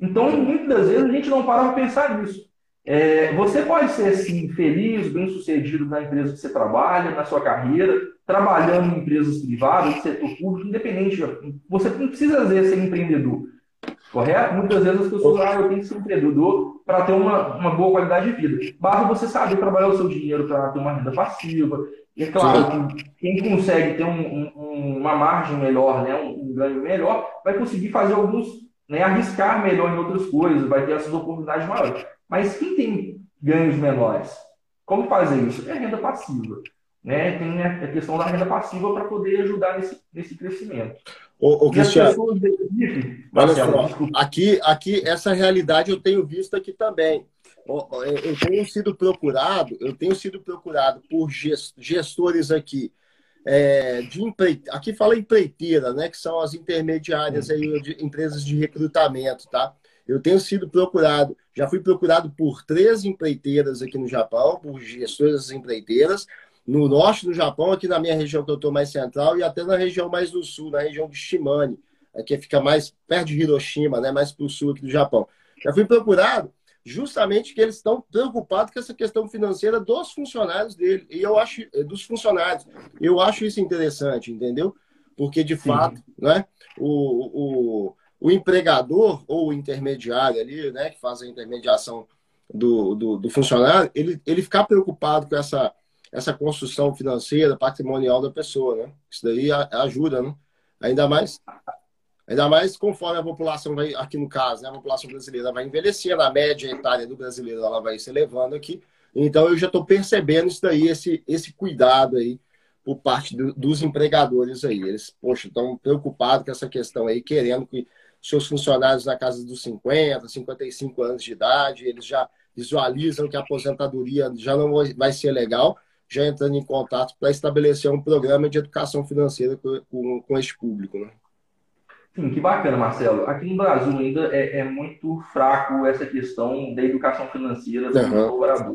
Então, muitas das vezes, a gente não para para pensar nisso. É, você pode ser, sim, feliz, bem-sucedido na empresa que você trabalha, na sua carreira, trabalhando em empresas privadas, no setor público, independente. Você não precisa, às vezes, ser empreendedor. Correto? Muitas vezes as pessoas, ah, eu tenho que ser empreendedor para ter uma, uma boa qualidade de vida. Basta você saber trabalhar o seu dinheiro para ter uma renda passiva. E é claro que quem consegue ter um, um, uma margem melhor, né, um, um ganho melhor, vai conseguir fazer alguns né, arriscar melhor em outras coisas, vai ter essas oportunidades maiores. Mas quem tem ganhos menores, como fazer isso? É renda passiva. Né? Tem a questão da renda passiva para poder ajudar nesse, nesse crescimento. Ô, ô Cristiano, olha só, aqui, aqui, essa realidade eu tenho visto aqui também. Eu tenho sido procurado, eu tenho sido procurado por gestores aqui é, de empreite... aqui fala empreiteira, né, que são as intermediárias aí de empresas de recrutamento, tá? Eu tenho sido procurado, já fui procurado por três empreiteiras aqui no Japão, por gestoras empreiteiras, no norte do Japão, aqui na minha região que eu estou mais central, e até na região mais do sul, na região de Shimane, que fica mais perto de Hiroshima, né, mais para o sul aqui do Japão. Já fui procurado justamente que eles estão preocupados com essa questão financeira dos funcionários dele. E eu acho, eh, dos funcionários, eu acho isso interessante, entendeu? Porque, de Sim. fato, né, o, o, o empregador ou o intermediário ali, né, que faz a intermediação do, do, do funcionário, ele, ele ficar preocupado com essa, essa construção financeira, patrimonial da pessoa, né? Isso daí ajuda, né? Ainda mais Ainda mais conforme a população vai, aqui no caso, né, a população brasileira vai envelhecendo, a média etária do brasileiro ela vai se elevando aqui. Então eu já estou percebendo isso daí, esse, esse cuidado aí por parte do, dos empregadores aí. Eles, poxa, estão preocupados com essa questão aí, querendo que seus funcionários na casa dos 50, 55 anos de idade, eles já visualizam que a aposentadoria já não vai ser legal, já entrando em contato para estabelecer um programa de educação financeira com, com, público. Né? Sim, que bacana, Marcelo. Aqui no Brasil ainda é, é muito fraco essa questão da educação financeira do uhum. colaborador.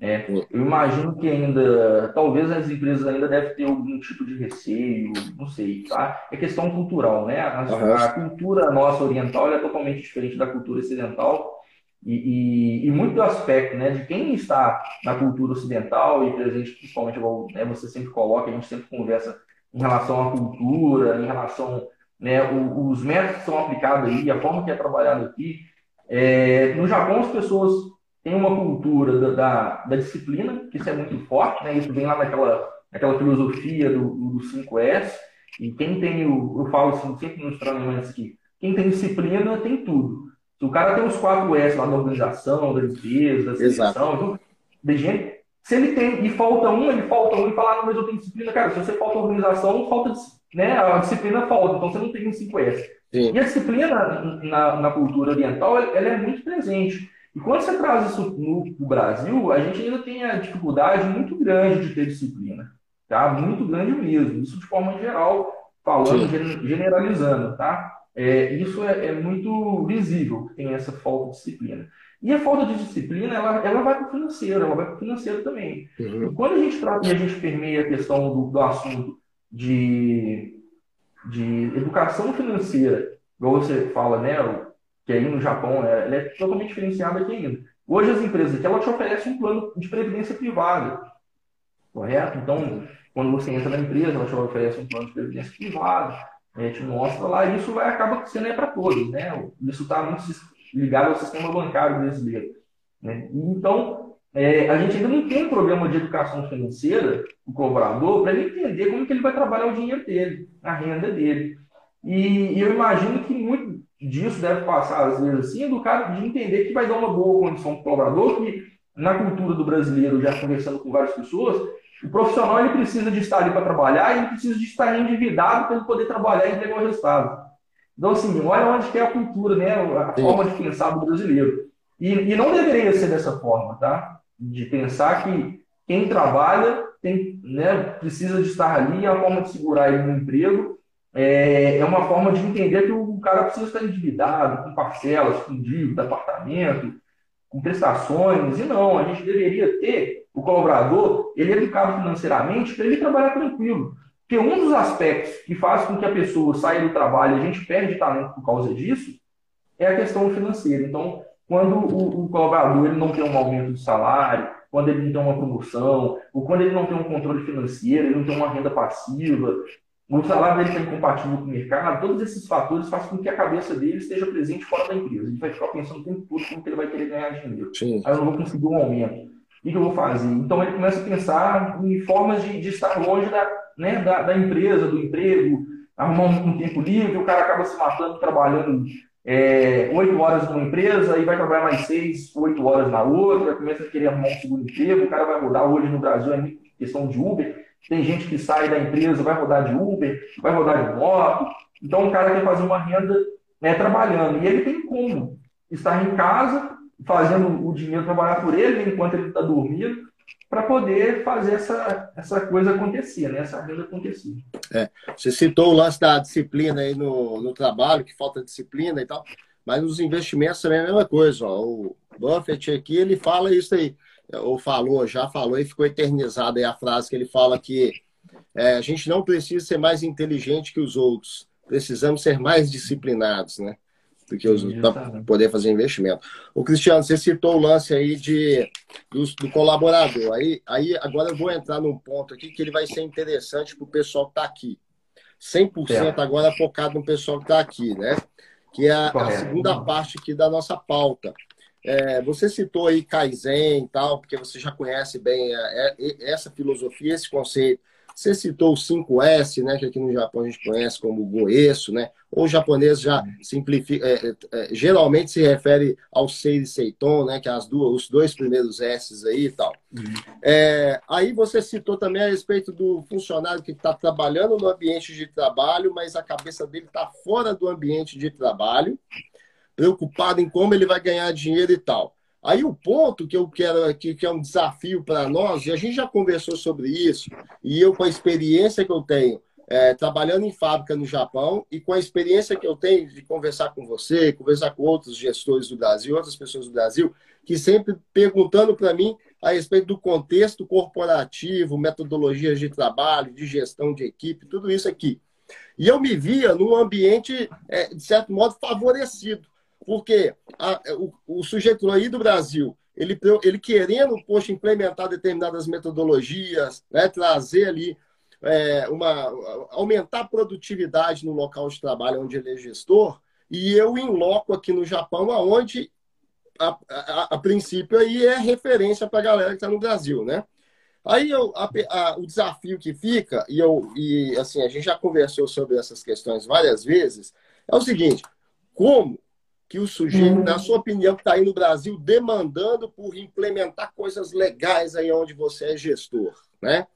É, eu imagino que ainda, talvez as empresas ainda devem ter algum tipo de receio, não sei, tá? É questão cultural, né? A, uhum. a cultura nossa oriental é totalmente diferente da cultura ocidental e, e, e, muito do aspecto, né, de quem está na cultura ocidental e presente, principalmente, né, você sempre coloca, a gente sempre conversa em relação à cultura, em relação, né, os métodos que são aplicados aí, a forma que é trabalhado aqui. É, no Japão, as pessoas tem uma cultura da, da, da, disciplina, que isso é muito forte, né? Isso vem lá naquela, naquela filosofia do, do 5S. E quem tem o, eu falo assim, sempre nos treinamentos aqui, quem tem disciplina tem tudo. Se o cara tem os 4S lá da organização, da empresa, da seleção, então, de gente, se ele tem e falta um, ele falta um e fala, ah, não, mas eu tenho disciplina, cara, se você falta organização, falta, né, a disciplina falta, então você não tem um 5S. Sim. E a disciplina na, na cultura oriental, ela é muito presente. E quando você traz isso no, Brasil, a gente ainda tem a dificuldade muito grande de ter disciplina, tá? Muito grande mesmo. Isso de forma geral, falando, Sim. generalizando, tá? É, isso é, é, muito visível, tem essa falta de disciplina. E a falta de disciplina, ela, ela vai para o financeiro, ela vai para o financeiro também. Uhum. Quando a gente trata e a gente permeia a questão do, do assunto de, de educação financeira, igual você fala, né? Que aí no Japão é, ela é totalmente diferenciada aqui ainda. Hoje as empresas aqui, ela te oferece um plano de previdência privada, correto? Então, quando você entra na empresa, ela te oferece um plano de previdência privada, né, te mostra lá, e isso vai acaba sendo é para todos, né? Isso está muito ligado ao sistema bancário brasileiro. Né? Então, é, a gente ainda não tem um programa de educação financeira, o colaborador, para ele entender como que ele vai trabalhar o dinheiro dele, a renda dele. E, e eu imagino que muito disso deve passar, às vezes, assim, do cara de entender que vai dar uma boa condição para o colaborador, que na cultura do brasileiro, já conversando com várias pessoas, o profissional ele precisa de estar ali para trabalhar e ele precisa de estar endividado para ele poder trabalhar e entregar o resultado. Então, assim, olha onde que é a cultura, né? A Sim. forma de pensar do brasileiro. E, e não deveria ser dessa forma, tá? De pensar que quem trabalha tem, né, precisa de estar ali, a forma de segurar ele no emprego é, é uma forma de entender que o cara precisa estar endividado, com parcelas, com dívida, apartamento, com prestações, e não, a gente deveria ter o colaborador, ele educado financeiramente para ele trabalhar tranquilo. Porque um dos aspectos que faz com que a pessoa saia do trabalho e a gente perde talento por causa disso é a questão financeira. Então, quando o, o colaborador ele não tem um aumento de salário, quando ele não tem uma promoção, ou quando ele não tem um controle financeiro, ele não tem uma renda passiva, o salário dele está incompatível com o mercado, todos esses fatores fazem com que a cabeça dele esteja presente fora da empresa. Ele vai ficar pensando o tempo todo como que ele vai querer ganhar dinheiro. Sim. Aí eu não vou conseguir um aumento. O que, eu vou fazer? Então ele começa a pensar em formas de, de estar longe da, né, da, da, empresa, do emprego, arrumar um, um, tempo livre, o cara acaba se matando trabalhando é, oito é, horas numa empresa e vai trabalhar mais seis, oito horas na outra, começa a querer arrumar um segundo emprego, o cara vai mudar hoje no Brasil, é questão de Uber tem gente que sai da empresa, vai rodar de Uber, vai rodar de moto. Então, o cara quer fazer uma renda né, trabalhando. E ele tem como estar em casa, fazendo o dinheiro trabalhar por ele enquanto ele está dormindo, para poder fazer essa, essa coisa acontecer, né? essa renda acontecer. É, você citou o lance da disciplina aí no, no trabalho, que falta disciplina e tal, mas nos investimentos também é a mesma coisa. Ó. O Buffett aqui, ele fala isso aí ou falou, já falou e ficou eternizada aí a frase que ele fala que é, a gente não precisa ser mais inteligente que os outros, precisamos ser mais disciplinados, né? Do que os outros para poder fazer investimento. O Cristiano, você citou o lance aí de, do, do, colaborador. Aí, aí agora eu vou entrar num ponto aqui que ele vai ser interessante para o pessoal que está aqui. 100% é. agora focado no pessoal que está aqui, né? Que é a, a segunda parte aqui da nossa pauta. É, você citou aí Kaizen e tal, porque você já conhece bem é, é, essa filosofia, esse conceito. Você citou o 5S, né, que aqui no Japão a gente conhece como Goesso, né? Ou o japonês já simplifica, é, é, é, geralmente se refere ao Sei Seiton, né, que é as duas, os dois primeiros S's aí e tal. Uhum. É, aí você citou também a respeito do funcionário que está trabalhando no ambiente de trabalho, mas a cabeça dele está fora do ambiente de trabalho, preocupado em como ele vai ganhar dinheiro e tal. Aí o ponto que eu quero aqui, que é um desafio para nós, e a gente já conversou sobre isso, e eu com a experiência que eu tenho é, trabalhando em fábrica no Japão e com a experiência que eu tenho de conversar com você, conversar com outros gestores do Brasil, outras pessoas do Brasil, que sempre perguntando para mim a respeito do contexto corporativo, metodologias de trabalho, de gestão de equipe, tudo isso aqui. E eu me via num ambiente, é, de certo modo, favorecido porque a, o, o, sujeito aí do Brasil, ele, ele querendo, poxa, implementar determinadas metodologias, né, trazer ali é, uma aumentar a produtividade no local de trabalho onde ele é gestor, e eu em loco aqui no Japão, aonde a, a, a princípio aí é referência para a galera que está no Brasil, né? Aí eu, a, o desafio que fica, e, eu, e assim, a gente já conversou sobre essas questões várias vezes, é o seguinte: como que o sujeito, uhum. na sua opinião, que está aí no Brasil demandando por implementar coisas legais aí onde você é gestor, né?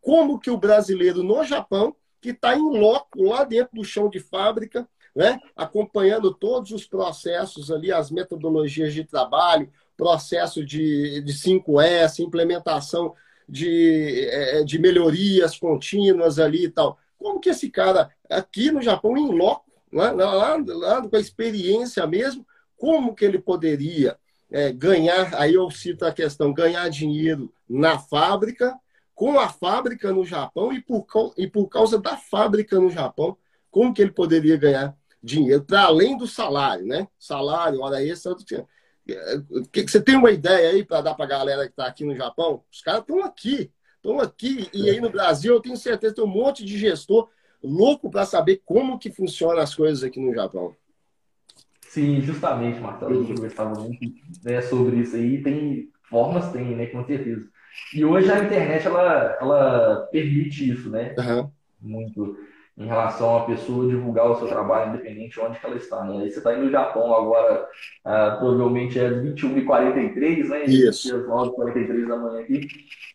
Como que o brasileiro no Japão, que está em loco lá dentro do chão de fábrica, né? Acompanhando todos os processos ali, as metodologias de trabalho, processo de, de 5S, implementação de, é, de melhorias contínuas ali e tal. Como que esse cara aqui no Japão, em loco, lá, lá, lá com a experiência mesmo, como que ele poderia é, ganhar, aí eu cito a questão, ganhar dinheiro na fábrica, com a fábrica no Japão e por, e por causa da fábrica no Japão, como que ele poderia ganhar dinheiro, para além do salário, né? Salário, hora extra, é, você tem uma ideia aí para dar para a galera que está aqui no Japão? Os caras estão aqui, estão aqui, e aí no Brasil eu tenho certeza que tem um monte de gestor louco para saber como que funcionam as coisas aqui no Japão. Sim, justamente, Marcelo, a gente conversava muito né, sobre isso aí. Tem formas, tem, né, com certeza. E hoje a internet, ela, ela permite isso, né? Uhum. Muito em relação a pessoa divulgar o seu trabalho independente onde ela está, né? Aí você está indo no Japão agora, ah, provavelmente é 21h43, né? Isso. Às 9h43 da manhã aqui.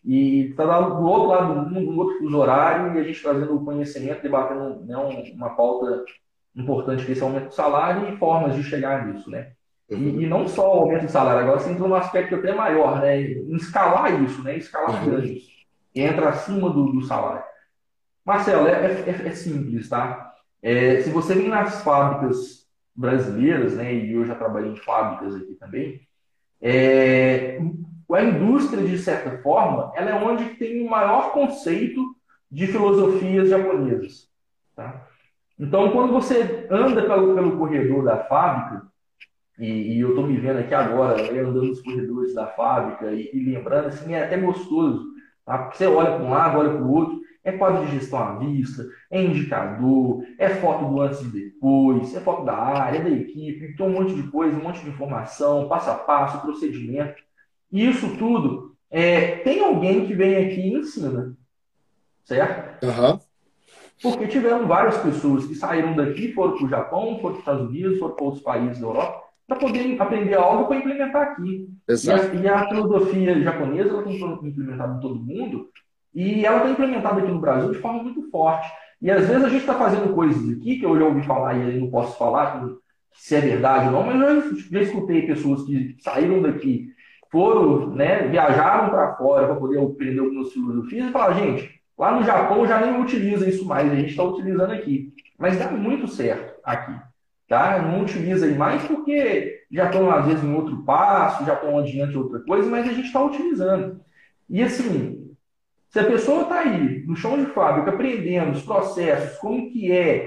E está do outro lado do mundo, no outro fuso horário, e a gente trazendo o conhecimento, debatendo né, uma pauta importante que é esse aumento do salário e formas de chegar nisso, né? Uhum. E, e, não só o aumento do salário, agora você entra num aspecto até maior, né? Em escalar isso, né? Escalar uhum. ganhos. Entra acima do, do salário. Marcelo, é, é, é simples, tá? É, se você vem nas fábricas brasileiras, né? E eu já trabalhei em fábricas aqui também, é, a indústria, de certa forma, ela é onde tem o maior conceito de filosofias japonesas. Tá? Então, quando você anda pelo, pelo corredor da fábrica, e, e eu estou me vendo aqui agora, né, andando nos corredores da fábrica e, e lembrando, assim, é até gostoso. Tá? Você olha para um lado, olha para o outro, é quadro de gestão à vista, é indicador, é foto do antes e depois, é foto da área, da equipe, tem um monte de coisa, um monte de informação, passo a passo, procedimento. E isso tudo, é, tem alguém que vem aqui e ensina. Certo? Uhum. Porque tiveram várias pessoas que saíram daqui, foram para o Japão, foram para os Estados Unidos, foram para outros países da Europa, para poder aprender algo para implementar aqui. Exato. E a, e a filosofia japonesa ela tem implementada em todo mundo e ela está implementada aqui no Brasil de forma muito forte. E às vezes a gente está fazendo coisas aqui que eu já ouvi falar e não posso falar se é verdade ou não, mas eu já escutei pessoas que saíram daqui foram, né, viajaram para fora para poder aprender algumas filosofias e falaram, gente, lá no Japão já nem utiliza isso mais, a gente está utilizando aqui. Mas dá muito certo aqui. Tá? Não utiliza aí mais porque já estão, às vezes, em outro passo, já estão adiante outra coisa, mas a gente está utilizando. E assim, se a pessoa está aí, no chão de fábrica, aprendendo os processos, como que é,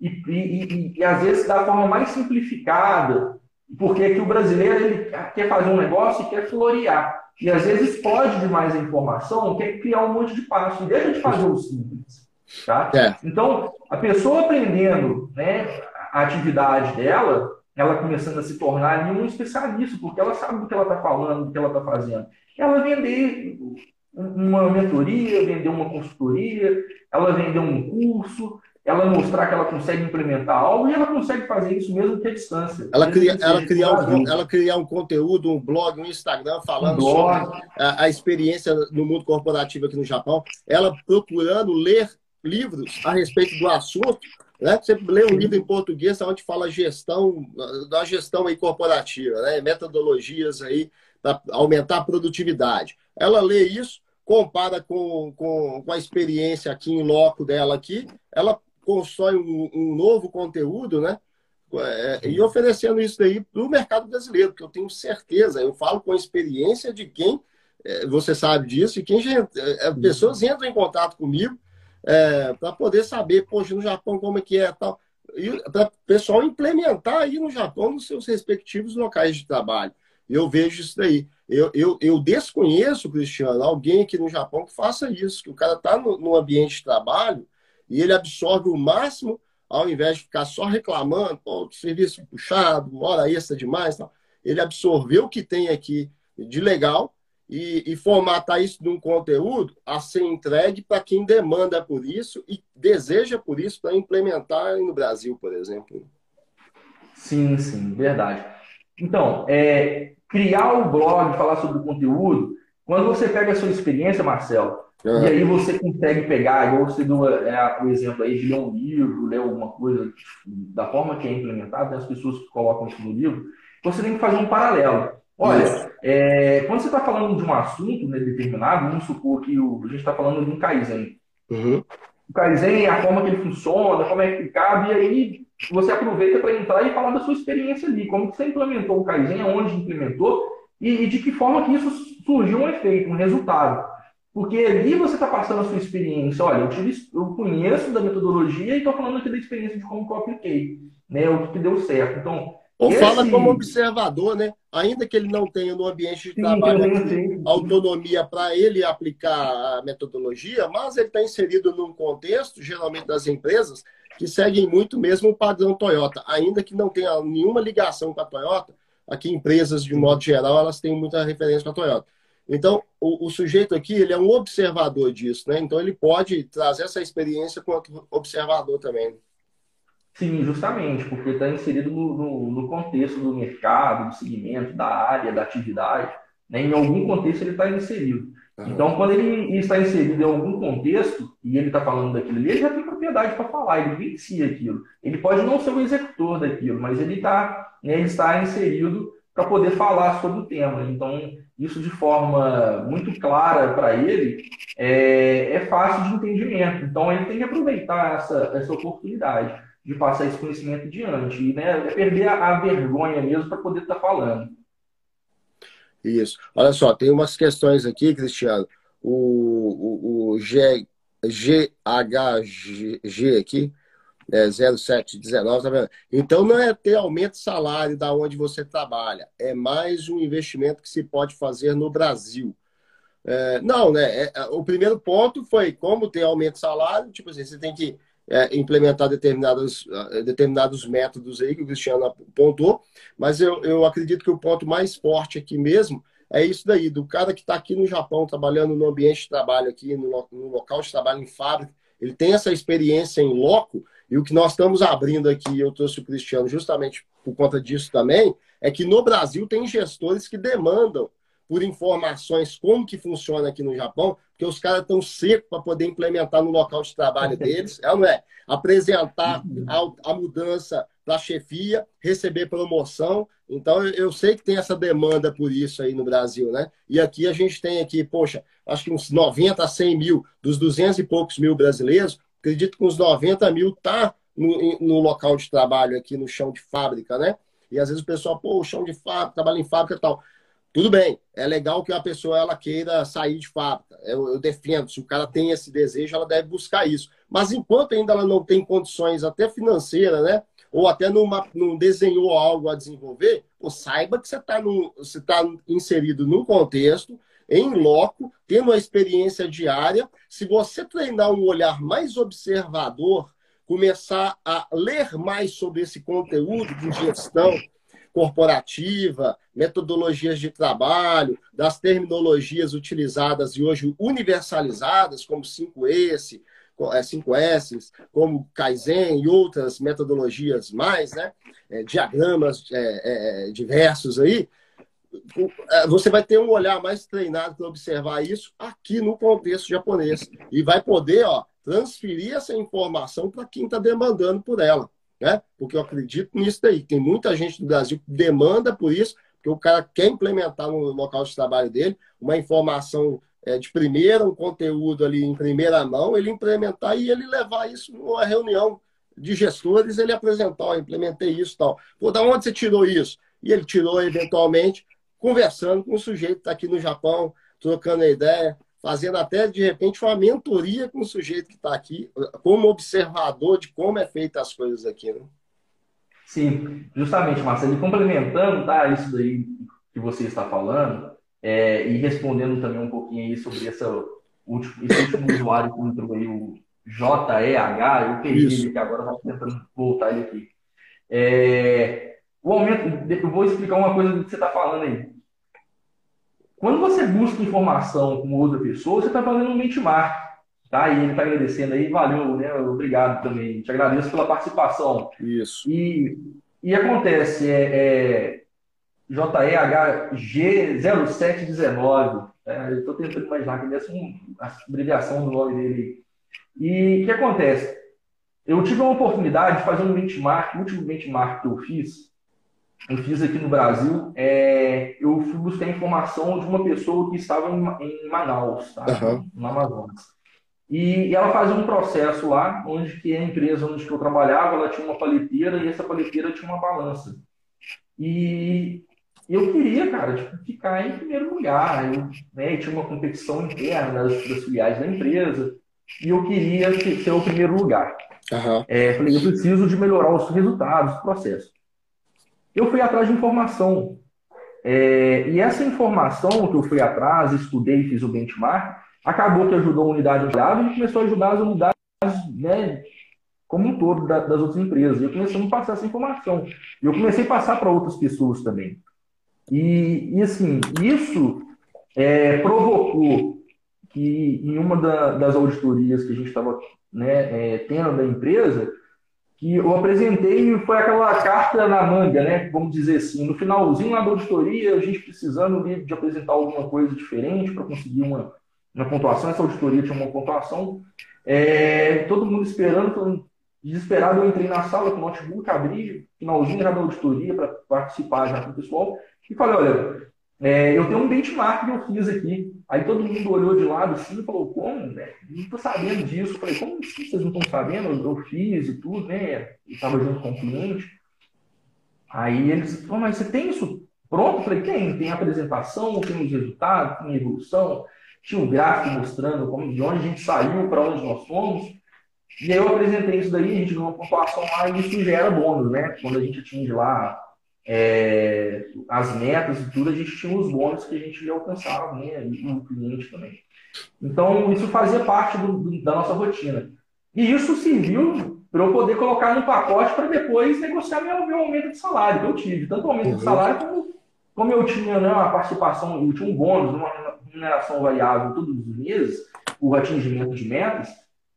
e, e, e, e às vezes da forma mais simplificada, porque aqui o brasileiro ele quer fazer um negócio e quer florear. E às vezes explode demais a informação, quer criar um monte de passo, e deixa de fazer o simples. Tá? É. Então, a pessoa aprendendo né, a atividade dela, ela começando a se tornar um especialista, porque ela sabe do que ela está falando, do que ela está fazendo. Ela vender uma mentoria, vender uma consultoria, ela vender um curso, ela mostrar que ela consegue implementar algo e ela consegue fazer isso mesmo que à distância. Ela, cria, ela, criar um, ela criar um conteúdo, um blog, um Instagram falando um sobre a, a, experiência no mundo corporativo aqui no Japão. Ela procurando ler livros a respeito do assunto. Né? Você lê um livro em português onde fala gestão, da gestão aí corporativa, né? metodologias aí para aumentar a produtividade. Ela lê isso, compara com, com, com a experiência aqui em loco dela aqui, ela constrói um, um novo conteúdo, né? É, e oferecendo isso aí para o mercado brasileiro, que eu tenho certeza, eu falo com a experiência de quem, é, você sabe disso, e quem já, é, é pessoas entram em contato comigo é, para poder saber, poxa, no Japão como é que é tal, e para o pessoal implementar aí no Japão nos seus respectivos locais de trabalho. Eu vejo isso daí. Eu, eu, eu desconheço, Cristiano, alguém aqui no Japão que faça isso, que o cara está no, no ambiente de trabalho e ele absorve o máximo, ao invés de ficar só reclamando, pô, serviço puxado, hora extra demais, tal. ele absorveu o que tem aqui de legal e, e formatar isso num conteúdo a ser entregue para quem demanda por isso e deseja por isso para implementar no Brasil, por exemplo. Sim, sim, verdade. Então, é, criar o blog, falar sobre o conteúdo, quando você pega a sua experiência, Marcelo, Uhum. E aí você consegue pegar, igual você deu é, o exemplo aí de ler um livro, ler alguma coisa da forma que é implementado, né? as pessoas que colocam isso no livro, você tem que fazer um paralelo. Olha, é, quando você está falando de um assunto né, determinado, vamos supor que o, a gente está falando de um Kaizen. Uhum. O Kaizen, a forma que ele funciona, como é que cabe, e aí você aproveita para entrar e falar da sua experiência ali, como que você implementou o Kaizen, aonde implementou, e, e de que forma que isso surgiu um efeito, um resultado. Porque ali você está passando a sua experiência. Olha, eu, tive, eu conheço da metodologia e estou falando aqui da experiência de como eu apliquei, né? O que deu certo. Então, ou esse... fala como observador, né? Ainda que ele não tenha no ambiente de sim, trabalho sim, autonomia para ele aplicar a metodologia, mas ele está inserido num contexto, geralmente das empresas, que seguem muito mesmo o padrão Toyota, ainda que não tenha nenhuma ligação com a Toyota. Aqui, empresas, de modo geral, elas têm muita referência com a Toyota. Então, o, o, sujeito aqui, ele é um observador disso, né? Então, ele pode trazer essa experiência quanto observador também. Sim, justamente, porque está inserido no, no, no, contexto do mercado, do segmento, da área, da atividade. Né? Em algum contexto ele está inserido. Então, quando ele está inserido em algum contexto e ele está falando daquilo ali, ele já tem propriedade para falar, ele vivencia aquilo. Ele pode não ser o executor daquilo, mas ele, tá, né, ele está inserido para poder falar sobre o tema. Então, isso de forma muito clara para ele é, é, fácil de entendimento. Então, ele tem que aproveitar essa, essa oportunidade de passar esse conhecimento diante. E né, é perder a, a vergonha mesmo para poder estar tá falando. Isso. Olha só, tem umas questões aqui, Cristiano. O, o, o G, GHG aqui, é, 0719, tá vendo? Então não é ter aumento de salário da onde você trabalha, é mais um investimento que se pode fazer no Brasil. É, não, né? É, é o primeiro ponto foi como ter aumento de salário, tipo assim, você tem que é, implementar determinados, uh, determinados métodos aí que o Cristiano apontou, mas eu, eu acredito que o ponto mais forte aqui mesmo é isso daí, do cara que está aqui no Japão, trabalhando no ambiente de trabalho aqui, no, no local de trabalho em fábrica, ele tem essa experiência em loco, e o que nós estamos abrindo aqui, eu trouxe o Cristiano justamente por conta disso também, é que no Brasil tem gestores que demandam por informações como que funciona aqui no Japão, porque os caras estão secos para poder implementar no local de trabalho deles, é não é? Apresentar a, a mudança para a chefia, receber promoção. Então, eu sei que tem essa demanda por isso aí no Brasil, né? E aqui a gente tem aqui, poxa, acho que uns 90 a 100 mil dos 200 e poucos mil brasileiros acredito que uns 90 mil tá no, no, local de trabalho aqui, no chão de fábrica, né? E às vezes o pessoal, pô, chão de fábrica, trabalho em fábrica e tal. Tudo bem, é legal que a pessoa ela queira sair de fábrica. Eu, eu, defendo, se o cara tem esse desejo, ela deve buscar isso. Mas enquanto ainda ela não tem condições, até financeira, né? Ou até numa, não desenhou algo a desenvolver, pô, saiba que você está tá inserido num contexto em loco, tendo uma experiência diária. Se você treinar um olhar mais observador, começar a ler mais sobre esse conteúdo de gestão, corporativa, metodologias de trabalho, das terminologias utilizadas e hoje universalizadas, como 5S, 5S, é, como Kaizen e outras metodologias mais, né? É, diagramas é, é, diversos aí, é, você vai ter um olhar mais treinado para observar isso aqui no contexto japonês e vai poder ó, transferir essa informação para quem está demandando por ela. Né? Porque eu acredito nisso daí. Tem muita gente do Brasil que demanda por isso, porque o cara quer implementar no local de trabalho dele uma informação é, de primeira, um conteúdo ali em primeira mão, ele implementar e ele levar isso numa reunião de gestores, ele apresentar, ó, implementei isso tal. Pô, da onde você tirou isso? E ele tirou, eventualmente, conversando com o sujeito que está aqui no Japão, trocando a ideia, fazendo até, de repente, uma mentoria com o sujeito que está aqui, como observador de como é feita as coisas aqui. Né? Sim, justamente, Marcelo, e complementando tá, isso daí que você está falando, é, e respondendo também um pouquinho aí sobre essa último, esse último usuário que entrou aí, o JEH, eu perdi ele que agora estou tentando voltar ele aqui. É, o aumento, eu vou explicar uma coisa que você está falando aí. Quando você busca informação com outra pessoa, você está fazendo um benchmark. Tá? E ele está agradecendo aí, valeu, né? Obrigado também. Te agradeço pela participação. Isso. E, e acontece, é, é JEHG0719. É, eu estou tentando imaginar que desse um, a abreviação do nome dele. E o que acontece? Eu tive uma oportunidade de fazer um benchmark, o último benchmark que eu fiz, eu fiz aqui no Brasil, é, eu fui buscar informação de uma pessoa que estava em, em Manaus, tá? uhum. no Amazonas. E, ela fazia um processo lá, onde que a empresa onde eu trabalhava, ela tinha uma paleteira e essa paleteira tinha uma balança. E eu queria, cara, tipo, ficar em primeiro lugar. Eu né, tinha uma competição interna das, das, filiais da empresa e eu queria ser o primeiro lugar. Uhum. É, falei, eu preciso de melhorar os resultados do processo. Eu fui atrás de informação. É, e essa informação que eu fui atrás, estudei, fiz o benchmark, acabou que ajudou a unidade viável e começou a ajudar as unidades né, como um todo da, das outras empresas. E eu comecei a passar essa informação. E eu comecei a passar para outras pessoas também. E, e assim, isso é, provocou que em uma da, das auditorias que a gente estava né, é, tendo da empresa, que eu apresentei e foi aquela carta na manga, né? Vamos dizer assim, no finalzinho lá da auditoria, a gente precisando de apresentar alguma coisa diferente para conseguir uma, uma pontuação. Essa auditoria tinha uma pontuação. É, todo mundo esperando, desesperado, eu entrei na sala com o notebook, abri, finalzinho já da auditoria para participar já com o pessoal. E falei, olha, é, eu tenho um benchmark que eu fiz aqui. Aí todo mundo olhou de lado assim e falou, como? Né? Não estou sabendo disso. Eu falei, como assim vocês não estão sabendo? Eu fiz e tudo, né? Eu estava junto com o cliente. Aí eles falaram, mas você tem isso pronto? Eu falei, tem. Tem apresentação, tem os resultados, tem evolução. Tinha um gráfico mostrando como, de onde a gente saiu, para onde nós fomos. E aí eu apresentei isso daí, a gente ganhou uma pontuação lá e isso gera bônus, né? Quando a gente atinge lá é, as metas e tudo, a gente tinha os bônus que a gente ia alcançar, né? E o cliente também. Então, isso fazia parte do, do, da nossa rotina. E isso serviu para eu poder colocar no pacote para depois negociar meu, meu aumento de salário, que eu tive. Tanto o aumento uhum. de salário como, como eu tinha né, uma participação, eu tinha um bônus, uma remuneração variável todos os meses, o atingimento de metas.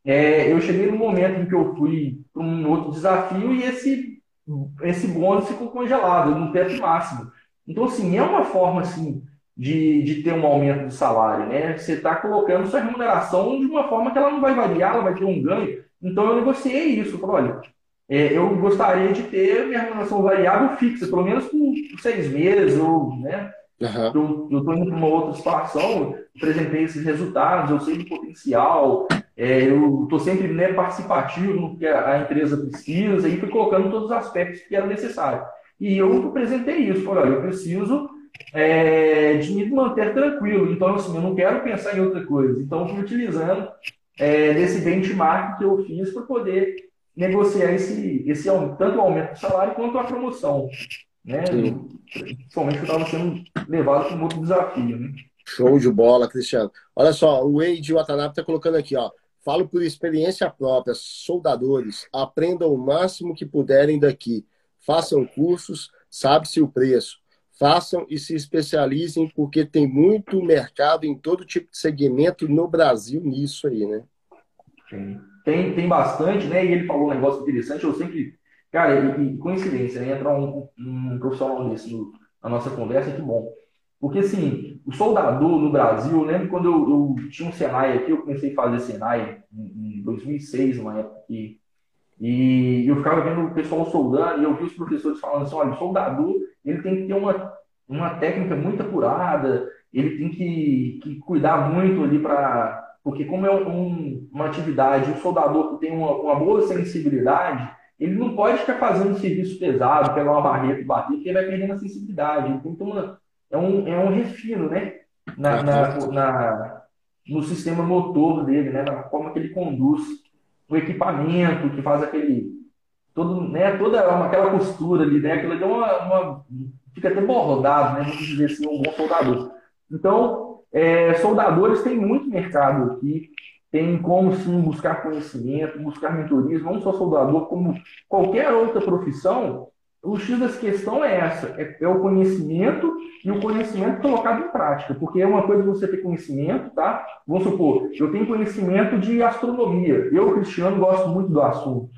É, eu cheguei no momento em que eu fui para um outro desafio e esse esse bônus ficou congelado no teto máximo. Então, assim, é uma forma assim, de, de ter um aumento de salário. Né? Você está colocando sua remuneração de uma forma que ela não vai variar, ela vai ter um ganho. Então, eu negociei isso. Falei, olha, é, eu gostaria de ter minha remuneração variável fixa, pelo menos por seis meses, ou, né? Uhum. Eu estou indo para uma outra situação, apresentei esses resultados, eu sei do potencial, é, eu estou sempre né, participativo no que a, empresa precisa e fui colocando todos os aspectos que eram necessários. E eu apresentei isso, falei, olha, eu preciso é, de me manter tranquilo, então assim, eu não quero pensar em outra coisa. Então, fui utilizando é, desse benchmark que eu fiz para poder negociar esse, esse tanto o aumento do salário quanto a promoção. Né? Principalmente que eu estava sendo levado para um outro desafio. Né? Show de bola, Cristiano. Olha só, o Wade Watanabe está colocando aqui, ó. Falo por experiência própria, soldadores, aprendam o máximo que puderem daqui. Façam cursos, sabe-se o preço. Façam e se especializem, porque tem muito mercado em todo tipo de segmento no Brasil nisso aí, né? Tem, tem bastante, né? E ele falou um negócio interessante, eu sempre. Cara, e, e coincidência, né? Entrar um, um profissional nesse no, na nossa conversa, que bom. Porque, assim, o soldador no Brasil, eu lembro quando eu, eu tinha um Senai aqui, eu comecei a fazer Senai em, em 2006, uma época que e eu ficava vendo o pessoal soldando e eu vi os professores falando assim, olha, o soldador, ele tem que ter uma, uma técnica muito apurada, ele tem que, que cuidar muito ali para... Porque como é um, uma atividade, o soldador tem uma, uma boa sensibilidade, ele não pode ficar fazendo serviço pesado, pegar uma barreira e bater, porque ele vai perdendo a sensibilidade. Então, uma, é, um, é um refino, né? Na, na, na, no sistema motor dele, né? Na forma que ele conduz o equipamento, que faz aquele. Todo, né, toda aquela costura ali, né? Aquilo deu uma, uma, Fica até bordado, né? Vamos dizer assim, um bom soldador. Então, é, soldadores têm muito mercado aqui, tem como sim buscar conhecimento, buscar mentorismo, não só soldador, como qualquer outra profissão, o X da questão é essa: é, é, o conhecimento e o conhecimento colocado em prática. Porque é uma coisa você ter conhecimento, tá? Vamos supor, eu tenho conhecimento de astronomia. Eu, Cristiano, gosto muito do assunto.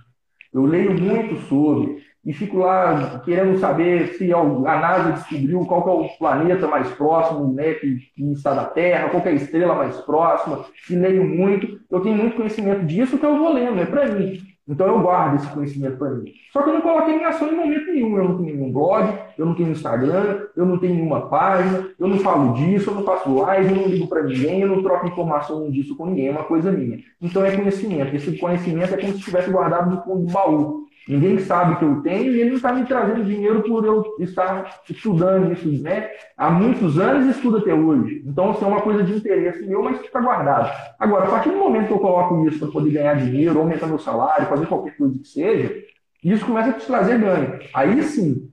Eu leio muito sobre e fico lá querendo saber se a NASA descobriu qual é o planeta mais próximo, né, que, que está da Terra, qual é a estrela mais próxima, e leio muito. Eu tenho muito conhecimento disso que eu vou lendo, é para mim. Então eu guardo esse conhecimento para mim. Só que eu não coloquei em ação em momento nenhum. Eu não tenho nenhum blog, eu não tenho Instagram, eu não tenho nenhuma página, eu não falo disso, eu não faço live, eu não ligo para ninguém, eu não troco informação disso com ninguém, é uma coisa minha. Então é conhecimento. Esse conhecimento é como se estivesse guardado no fundo do baú. Ninguém sabe que eu tenho e ele não está me trazendo dinheiro por eu estar estudando isso né? há muitos anos e estudo até hoje. Então, isso assim, é uma coisa de interesse meu, mas fica guardado. Agora, a partir do momento que eu coloco isso para poder ganhar dinheiro, aumentar meu salário, fazer qualquer coisa que seja, isso começa a te trazer ganho. Aí sim,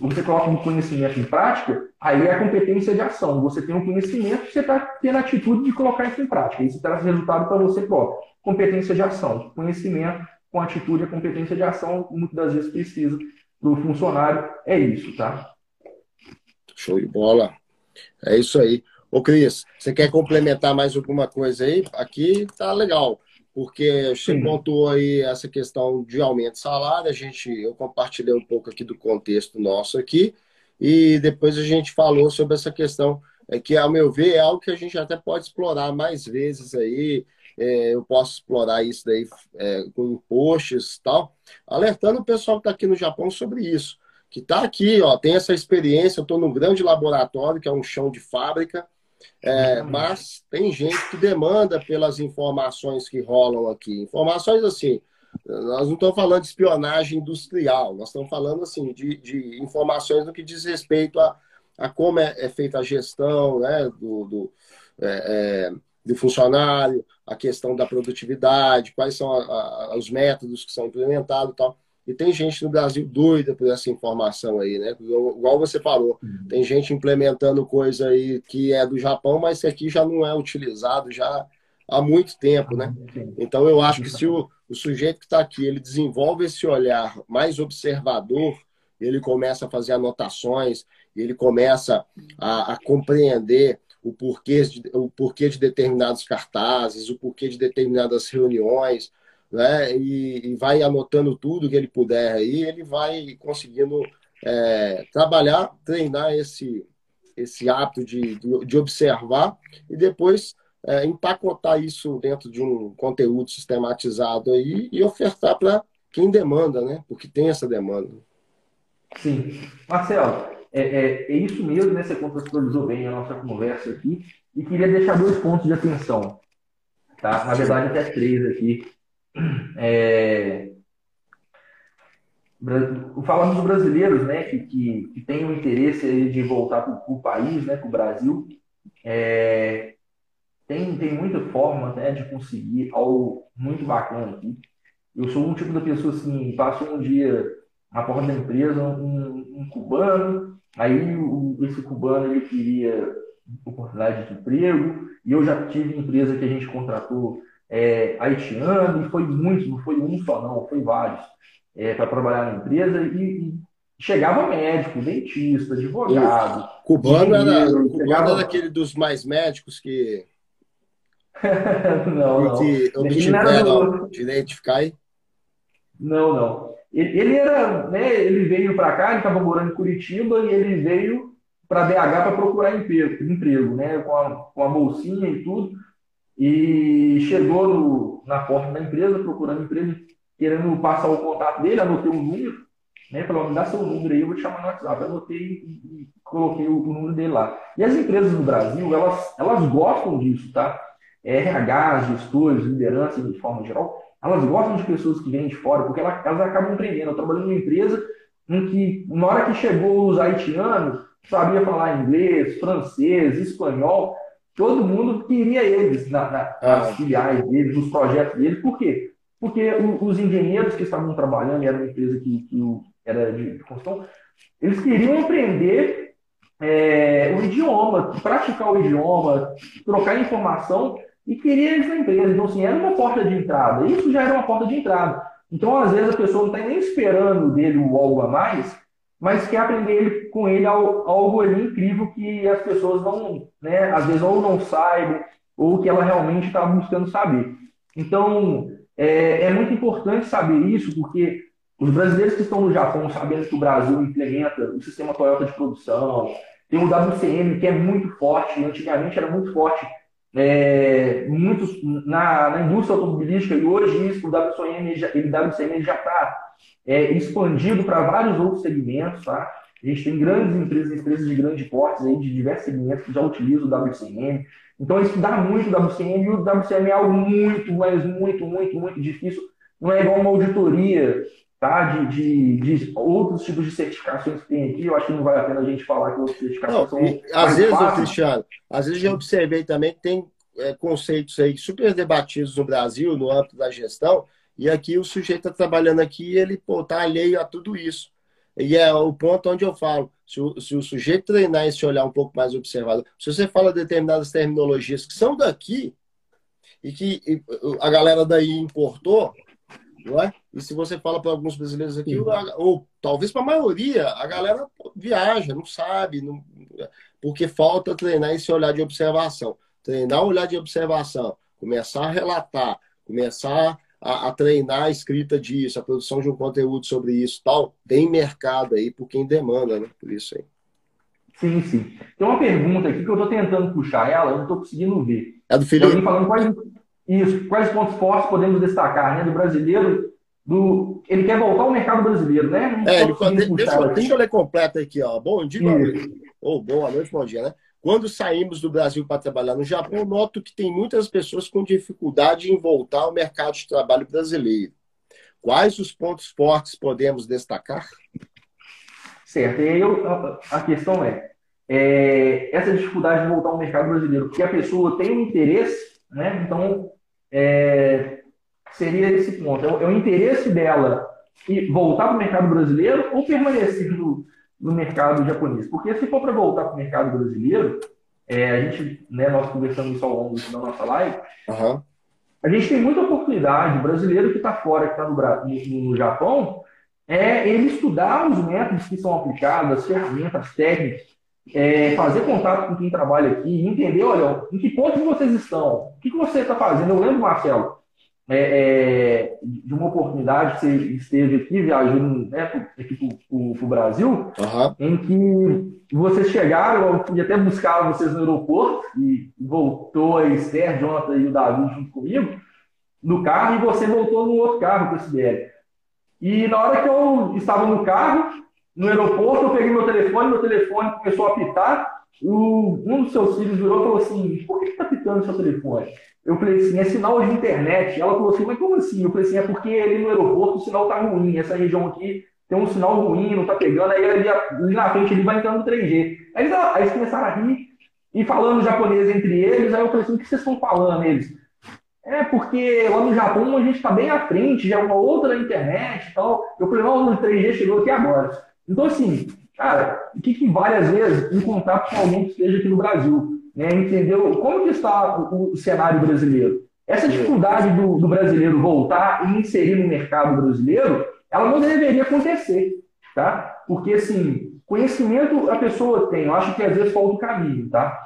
você coloca um conhecimento em prática, aí é a competência de ação. Você tem um conhecimento, você está tendo a atitude de colocar isso em prática. Isso traz resultado para você próprio. Competência de ação. Conhecimento com atitude e competência de ação, muitas das vezes precisa do funcionário. É isso, tá? Show de bola. É isso aí. Ô, Cris, você quer complementar mais alguma coisa aí? Aqui tá legal, porque você Sim. pontuou aí essa questão de aumento de salário, a gente, eu compartilhei um pouco aqui do contexto nosso aqui, e depois a gente falou sobre essa questão, é, que, ao meu ver, é algo que a gente até pode explorar mais vezes aí, é, eu posso explorar isso daí é, com posts e tal, alertando o pessoal que está aqui no Japão sobre isso. Que está aqui, ó, tem essa experiência, eu estou num grande laboratório, que é um chão de fábrica, é, mas tem gente que demanda pelas informações que rolam aqui. Informações assim, nós não estamos falando de espionagem industrial, nós estamos falando assim de, de informações no que diz respeito a, a como é, é feita a gestão né, do, do é, é do funcionário, a questão da produtividade, quais são a, a, os métodos que são implementados e tal. E tem gente no Brasil doida por essa informação aí, né? Igual você falou, uhum. tem gente implementando coisa aí que é do Japão, mas que aqui já não é utilizado já há muito tempo, né? Então eu acho que se o, o sujeito que está aqui ele desenvolve esse olhar mais observador, ele começa a fazer anotações, ele começa a, a compreender o porquê, de, o porquê de determinados cartazes, o porquê de determinadas reuniões, né? E, e vai anotando tudo que ele puder aí, ele vai conseguindo é, trabalhar, treinar esse, esse hábito de, de observar e depois é, empacotar isso dentro de um conteúdo sistematizado aí e ofertar para quem demanda, né? Porque tem essa demanda. Sim. Marcelo, é, é, é, isso mesmo, né? Você contextualizou bem a nossa conversa aqui. E queria deixar dois pontos de atenção. Tá? Na verdade, até três aqui. É... Falando dos brasileiros, né, que, que, que têm o interesse de voltar para o país, né, para o Brasil, é... tem, tem muita forma né, de conseguir algo muito bacana aqui. Eu sou um tipo da pessoa assim, passo um dia na porta da empresa, um, um cubano, Aí o, esse cubano ele queria oportunidade de emprego e eu já tive empresa que a gente contratou é, haitiano e foi muitos, não foi um só não, foi vários é, para trabalhar na empresa e, e, chegava médico, dentista, advogado. Cubano era, cubano chegava... era aquele dos mais médicos que. não, não. Que obtiveram direito de ficar aí? Não, não. Ele, era, né, ele veio para cá, ele estava morando em Curitiba e ele veio para BH para procurar emprego, emprego né, com a, com a bolsinha e tudo. E chegou no, na porta da empresa procurando emprego, querendo passar o contato dele, anotei um número, né, falou, me dá seu número aí, eu vou te chamar no WhatsApp. Anotei e, e coloquei o, o, número dele lá. E as empresas no Brasil, elas, elas gostam disso, tá? RH, gestores, lideranças de forma geral, elas gostam de pessoas que vêm de fora, porque elas, elas acabam empreendendo. Eu trabalhei numa empresa em que, na hora que chegou os haitianos, sabia falar inglês, francês, espanhol, todo mundo queria eles na, na, nas ah. filiais deles, nos projetos deles. Por quê? Porque o, os engenheiros que estavam trabalhando, era uma empresa que, que era de, de construção, eles queriam aprender é, o idioma, praticar o idioma, trocar informação e queria eles na empresa. Então, assim, era uma porta de entrada. Isso já era uma porta de entrada. Então, às vezes, a pessoa não está nem esperando dele o algo a mais, mas quer aprender com ele algo ali incrível que as pessoas não, né, às vezes, ou não saibam, ou que ela realmente está buscando saber. Então, é, é muito importante saber isso, porque os brasileiros que estão no Japão, sabendo que o Brasil implementa o sistema Toyota de produção, tem o WCM, que é muito forte, antigamente era muito forte é, muitos na, na, indústria automobilística, e hoje isso, o WCM já, WCM já está é, expandido para vários outros segmentos. Tá? A gente tem grandes empresas, empresas de grande porte, aí, de diversos segmentos que já utilizam o WCM. Então, dá muito o WCM, e o WCM é algo muito, mas muito, muito, muito difícil. Não é igual uma auditoria tá? De, de, de, outros tipos de certificações que tem aqui. Eu acho que não vale a pena a gente falar que outras certificações não, são. Às vezes, Cristiano, às vezes eu observei também que tem é, conceitos aí super debatidos no Brasil, no âmbito da gestão, e aqui o sujeito está trabalhando aqui e ele está alheio a tudo isso. E é o ponto onde eu falo, se o, se o sujeito treinar esse olhar um pouco mais observado, se você fala determinadas terminologias que são daqui e que a galera daí importou, não é? E se você fala para alguns brasileiros aqui, ou, ou talvez para a maioria, a galera viaja, não sabe, não, porque falta treinar esse olhar de observação. Treinar o olhar de observação, começar a relatar, começar a, a, treinar a escrita disso, a produção de um conteúdo sobre isso tal, tem mercado aí por quem demanda, né? Por isso aí. Sim, sim. Tem uma pergunta aqui que eu estou tentando puxar ela, eu não estou conseguindo ver. É do Felipe. falando quais, isso. Quais pontos fortes podemos destacar, né? Do brasileiro, do ele quer voltar ao mercado brasileiro, né? É, ele, deixa, eu, deixa eu ler completo aqui, ó. Bom dia, boa noite. Ou boa noite, bom dia, né? Quando saímos do Brasil para trabalhar no Japão, noto que tem muitas pessoas com dificuldade em voltar ao mercado de trabalho brasileiro. Quais os pontos fortes podemos destacar? Certo. E aí eu, a questão é, é, essa dificuldade de voltar ao mercado brasileiro, porque a pessoa tem um interesse né? Então, é, seria esse ponto. É, é, o interesse dela e voltar para o mercado brasileiro ou permanecer no, no mercado japonês. Porque se for para voltar para o mercado brasileiro, é, a gente, né, nós conversamos isso ao longo da nossa live, uhum. a gente tem muita oportunidade, o brasileiro que está fora, que está no, no, no Japão, é ele estudar os métodos que são aplicados, as ferramentas técnicas, é, fazer contato com quem trabalha aqui, entender, olha, em que ponto vocês estão, o que, que você está fazendo. Eu lembro, Marcelo, é, é, de uma oportunidade que você esteve aqui, viajando né, aqui para o Brasil, uhum. em que vocês chegaram, eu fui até buscar vocês no aeroporto, e voltou a Esther, Jonathan e o Davi junto comigo, no carro, e você voltou no outro carro com esse BL. E na hora que eu estava no carro, no aeroporto, eu peguei meu telefone, meu telefone começou a apitar. O, um dos seus filhos virou e falou assim: por que está pitando seu telefone? Eu falei assim: é sinal de internet. Ela falou assim: mas como assim? Eu falei assim: é porque ali no aeroporto o sinal está ruim. Essa região aqui tem um sinal ruim, não está pegando. Aí ali, ali, na frente ele vai entrando no 3G. Aí eles, aí eles começaram a rir e falando japonês entre eles. Aí eu falei assim: o que vocês estão falando? Eles. É, porque lá no Japão a gente está bem à frente, já é uma outra internet e tal. Eu falei, não, o 3G chegou aqui agora. Então, assim, cara, o que, que vale às vezes em contato com alguém que esteja aqui no Brasil? Né? Entendeu? Como que está o, o cenário brasileiro? Essa dificuldade do, do, brasileiro voltar e inserir no mercado brasileiro, ela não deveria acontecer, tá? Porque, assim, conhecimento a pessoa tem, eu acho que às vezes falta o caminho, tá?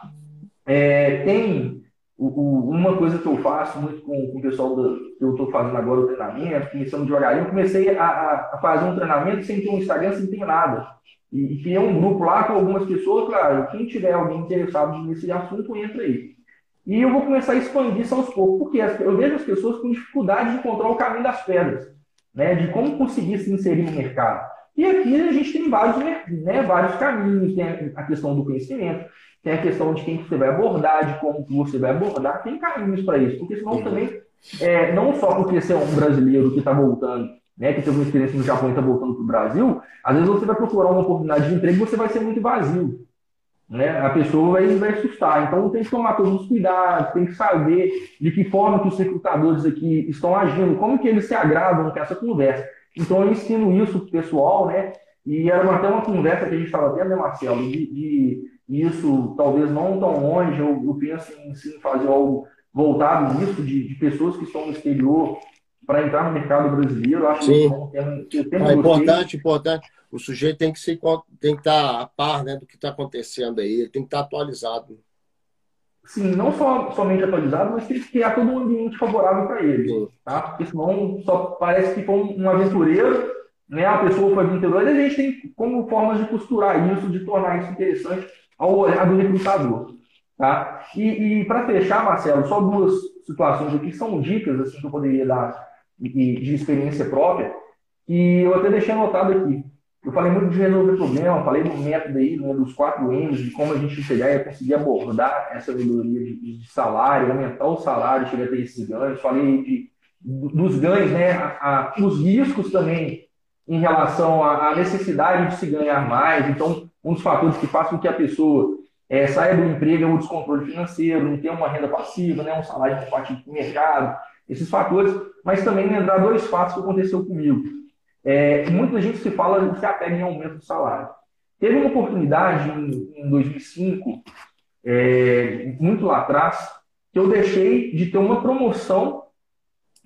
É, tem o, o, uma coisa que eu faço muito com, com o pessoal do, que eu estou fazendo agora o treinamento, começando devagarinho, eu comecei a, a, fazer um treinamento sem ter um Instagram, sem ter nada. E, e criei um grupo lá com algumas pessoas, claro, quem tiver alguém interessado nesse assunto, entra aí. E eu vou começar a expandir isso aos poucos, porque eu vejo as pessoas com dificuldade de encontrar o caminho das pedras, né? de como conseguir se inserir no mercado. E aqui a gente tem vários, né, vários caminhos, tem a questão do conhecimento, tem a questão de quem você vai abordar, de como você vai abordar, tem caminhos para isso, porque senão também, é, não só porque você é um brasileiro que está voltando, né, que teve uma experiência no Japão e está voltando para o Brasil, às vezes você vai procurar uma oportunidade de emprego e você vai ser muito vazio né, a pessoa vai, vai assustar. Então tem que tomar todos os cuidados, tem que saber de que forma que os recrutadores aqui estão agindo, como que eles se agradam com essa conversa. Então eu ensino isso para o pessoal, né? E era até uma conversa que a gente estava tendo, né, Marcelo? De, de, isso talvez não tão longe, eu, eu penso em sim, fazer algo voltado nisso, de, de pessoas que estão no exterior para entrar no mercado brasileiro. Eu acho Sim. que é, é importante, importante o sujeito tem que, ser, tem que estar a par né, do que está acontecendo aí, ele tem que estar atualizado. Sim, não só, somente atualizado, mas tem que criar todo um ambiente favorável para ele. Tá? Porque senão só parece que foi um aventureiro, né? a pessoa foi e a gente tem como formas de costurar isso, de tornar isso interessante ao olhar do recrutador. Tá? E, e para fechar, Marcelo, só duas situações aqui que são dicas assim, que eu poderia dar de, de experiência própria, e eu até deixei anotado aqui. Eu falei muito de resolver problema, falei do método aí, né, dos quatro M's, de como a gente chegar e conseguir abordar essa melhoria de, de, salário, aumentar o salário, chegar a ter esses ganhos. Falei de, dos ganhos, né, a, a, os riscos também em relação à necessidade de se ganhar mais. Então, um dos fatores que faz com que a pessoa é, saia do emprego é o descontrole financeiro, não ter uma renda passiva, né, um salário compatível com o mercado, esses fatores. Mas também lembrar dois fatos que aconteceu comigo. É, muita gente se fala se apega em aumento de salário. Teve uma oportunidade em, em 2005, é, muito lá atrás, que eu deixei de ter uma promoção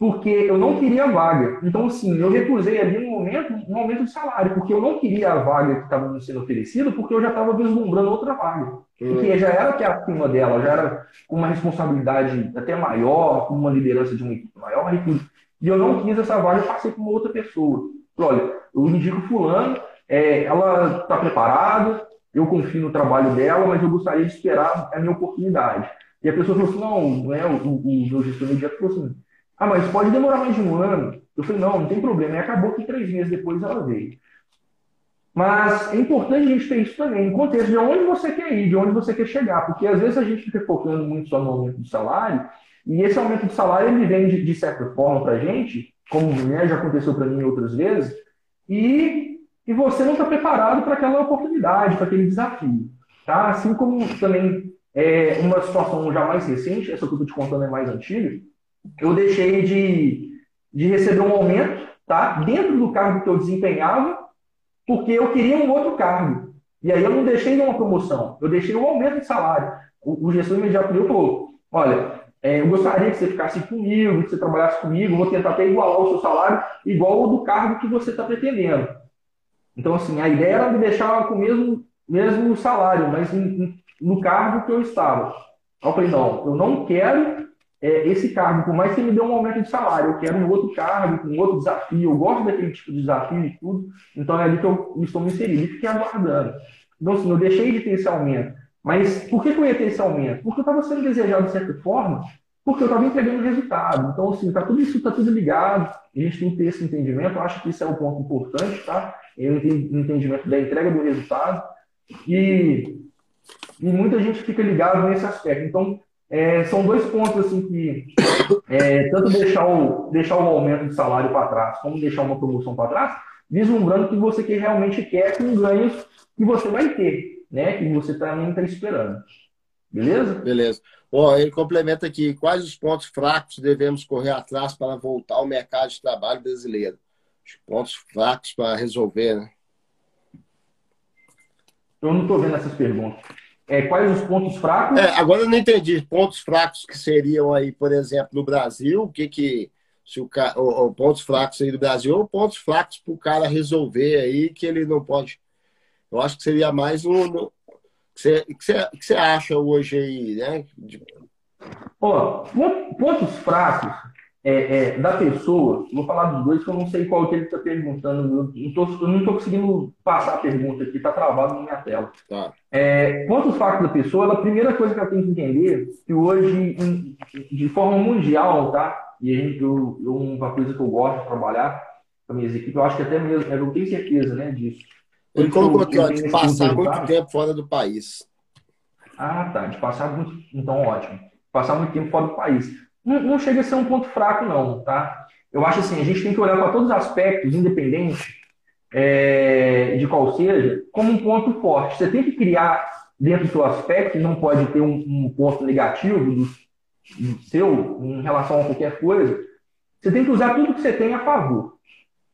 porque eu não queria a vaga. Então, assim, eu recusei ali no momento um aumento de salário, porque eu não queria a vaga que estava me sendo oferecida, porque eu já estava vislumbrando outra vaga. Porque já era que acima dela, já era com uma responsabilidade até maior, com uma liderança de uma equipe maior e tudo. E eu não quis essa vaga, eu passei para uma outra pessoa olha, eu indico fulano, é, ela está preparada, eu confio no trabalho dela, mas eu gostaria de esperar a minha oportunidade. E a pessoa falou assim, não, né, o, o, o meu gestor imediato falou assim, ah, mas pode demorar mais de um ano. Eu falei, não, não tem problema. E acabou que três meses depois ela veio. Mas é importante a gente ter isso também, em contexto de onde você quer ir, de onde você quer chegar, porque às vezes a gente fica focando muito só no aumento de salário, e esse aumento de salário ele vem de, de certa forma para a gente como né, já aconteceu para mim outras vezes, e, e você não está preparado para aquela oportunidade, para aquele desafio. Tá? Assim como também é, uma situação já mais recente, essa que eu estou te contando é mais antiga, eu deixei de, de receber um aumento tá? dentro do cargo que eu desempenhava, porque eu queria um outro cargo. E aí eu não deixei uma promoção, eu deixei um aumento de salário. O, o gestor imediato me falou, olha, é, eu gostaria que você ficasse comigo, que você trabalhasse comigo, vou tentar até igualar o seu salário, igual ao do cargo que você está pretendendo. Então, assim, a ideia era me deixar com o mesmo, mesmo salário, mas em, no cargo que eu estava. Eu falei, não, eu não quero é, esse cargo, por mais que me dê um aumento de salário, eu quero um outro cargo, um outro desafio, eu gosto daquele tipo de desafio e tudo, então é ali que eu estou me inserindo e fiquei aguardando. Então, assim, eu deixei de ter esse aumento. Mas por que, que eu ia ter esse aumento? Porque eu estava sendo desejado de certa forma, porque eu estava entregando resultado. Então, assim, tá tudo isso está tudo ligado. A gente tem que ter esse entendimento. Eu acho que isso é um ponto importante, tá? É o entendimento da entrega do resultado. E, e muita gente fica ligado nesse aspecto. Então, é, são dois pontos assim que é, tanto deixar o, deixar o aumento de salário para trás, como deixar uma promoção para trás, vislumbrando que você que realmente quer com ganhos que você vai ter né? Que você também está esperando. Beleza? Beleza. Bom, ele complementa aqui: quais os pontos fracos devemos correr atrás para voltar ao mercado de trabalho brasileiro? Os pontos fracos para resolver, né? Eu não estou vendo essas perguntas. É, quais os pontos fracos? É, agora eu não entendi. Pontos fracos que seriam aí, por exemplo, no Brasil, o que que se o, o, o pontos fracos aí do Brasil ou pontos fracos para o cara resolver aí que ele não pode Eu acho que seria mais um. O que você, que você, que você acha hoje aí, né? De... Ó, pontos fracos é, é, da pessoa, vou falar dos dois, que eu não sei qual que ele está perguntando. Eu, não estou conseguindo passar a pergunta aqui, está travado na minha tela. Tá. É, pontos fracos da pessoa, a primeira coisa que ela tem que entender que hoje, em, de forma mundial, tá? E a gente, eu, eu, uma coisa que eu gosto de trabalhar com as minhas equipes, eu acho que até mesmo, eu não tenho certeza né, disso. Ele colocou aqui, ó, de passar muito tempo fora do país. Ah, tá. De passar muito. Então, ótimo. Passar muito tempo fora do país. Não, não chega a ser um ponto fraco, não, tá? Eu acho assim, a gente tem que olhar para todos os aspectos, independente é, de qual seja, como um ponto forte. Você tem que criar dentro do seu aspecto, não pode ter um, um ponto negativo do, do seu em relação a qualquer coisa. Você tem que usar tudo que você tem a favor.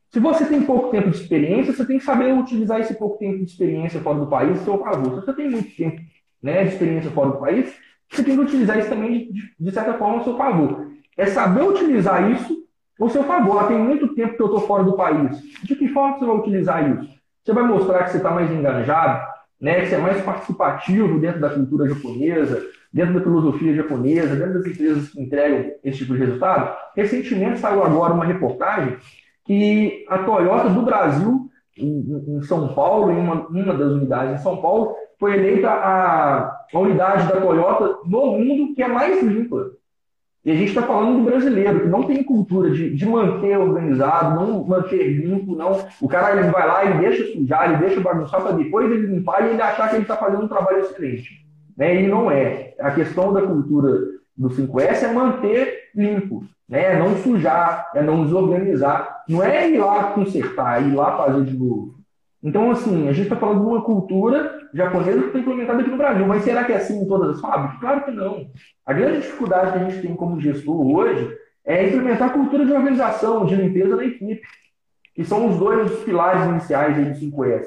Se você tem pouco tempo de experiência, você tem que saber utilizar esse pouco tempo de experiência fora do país a seu favor. Se você tem muito tempo né, de experiência fora do país, você tem que utilizar isso também, de, de certa forma, a seu favor. É saber utilizar isso ao seu favor. Ah, tem muito tempo que eu estou fora do país. De que forma você vai utilizar isso? Você vai mostrar que você está mais enganjado, né, que você é mais participativo dentro da cultura japonesa, dentro da filosofia japonesa, dentro das empresas que entregam esse tipo de resultado. Recentemente saiu agora uma reportagem que a Toyota do Brasil, em, em São Paulo, em uma, uma das unidades em São Paulo, foi eleita a, a unidade da Toyota no mundo que é mais limpa. E a gente está falando do brasileiro, que não tem cultura de, de manter organizado, não manter limpo, não. O cara ele vai lá e deixa sujar, ele deixa bagunçar para depois ele limpar e ele achar que ele está fazendo um trabalho excelente. Né? E não é. A questão da cultura do 5S é manter limpo, né? É não sujar, é não desorganizar. Não é ir lá consertar, é ir lá fazer de novo. Então, assim, a gente está falando de uma cultura japonesa que foi implementada aqui no Brasil, mas será que é assim em todas as fábricas? Claro que não. A grande dificuldade que a gente tem como gestor hoje é implementar a cultura de organização, de limpeza da equipe, que são os dois pilares iniciais do 5S.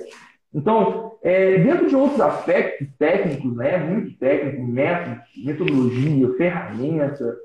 Então, é, dentro de outros aspectos técnicos, né, muito técnico, método, metodologia, ferramenta,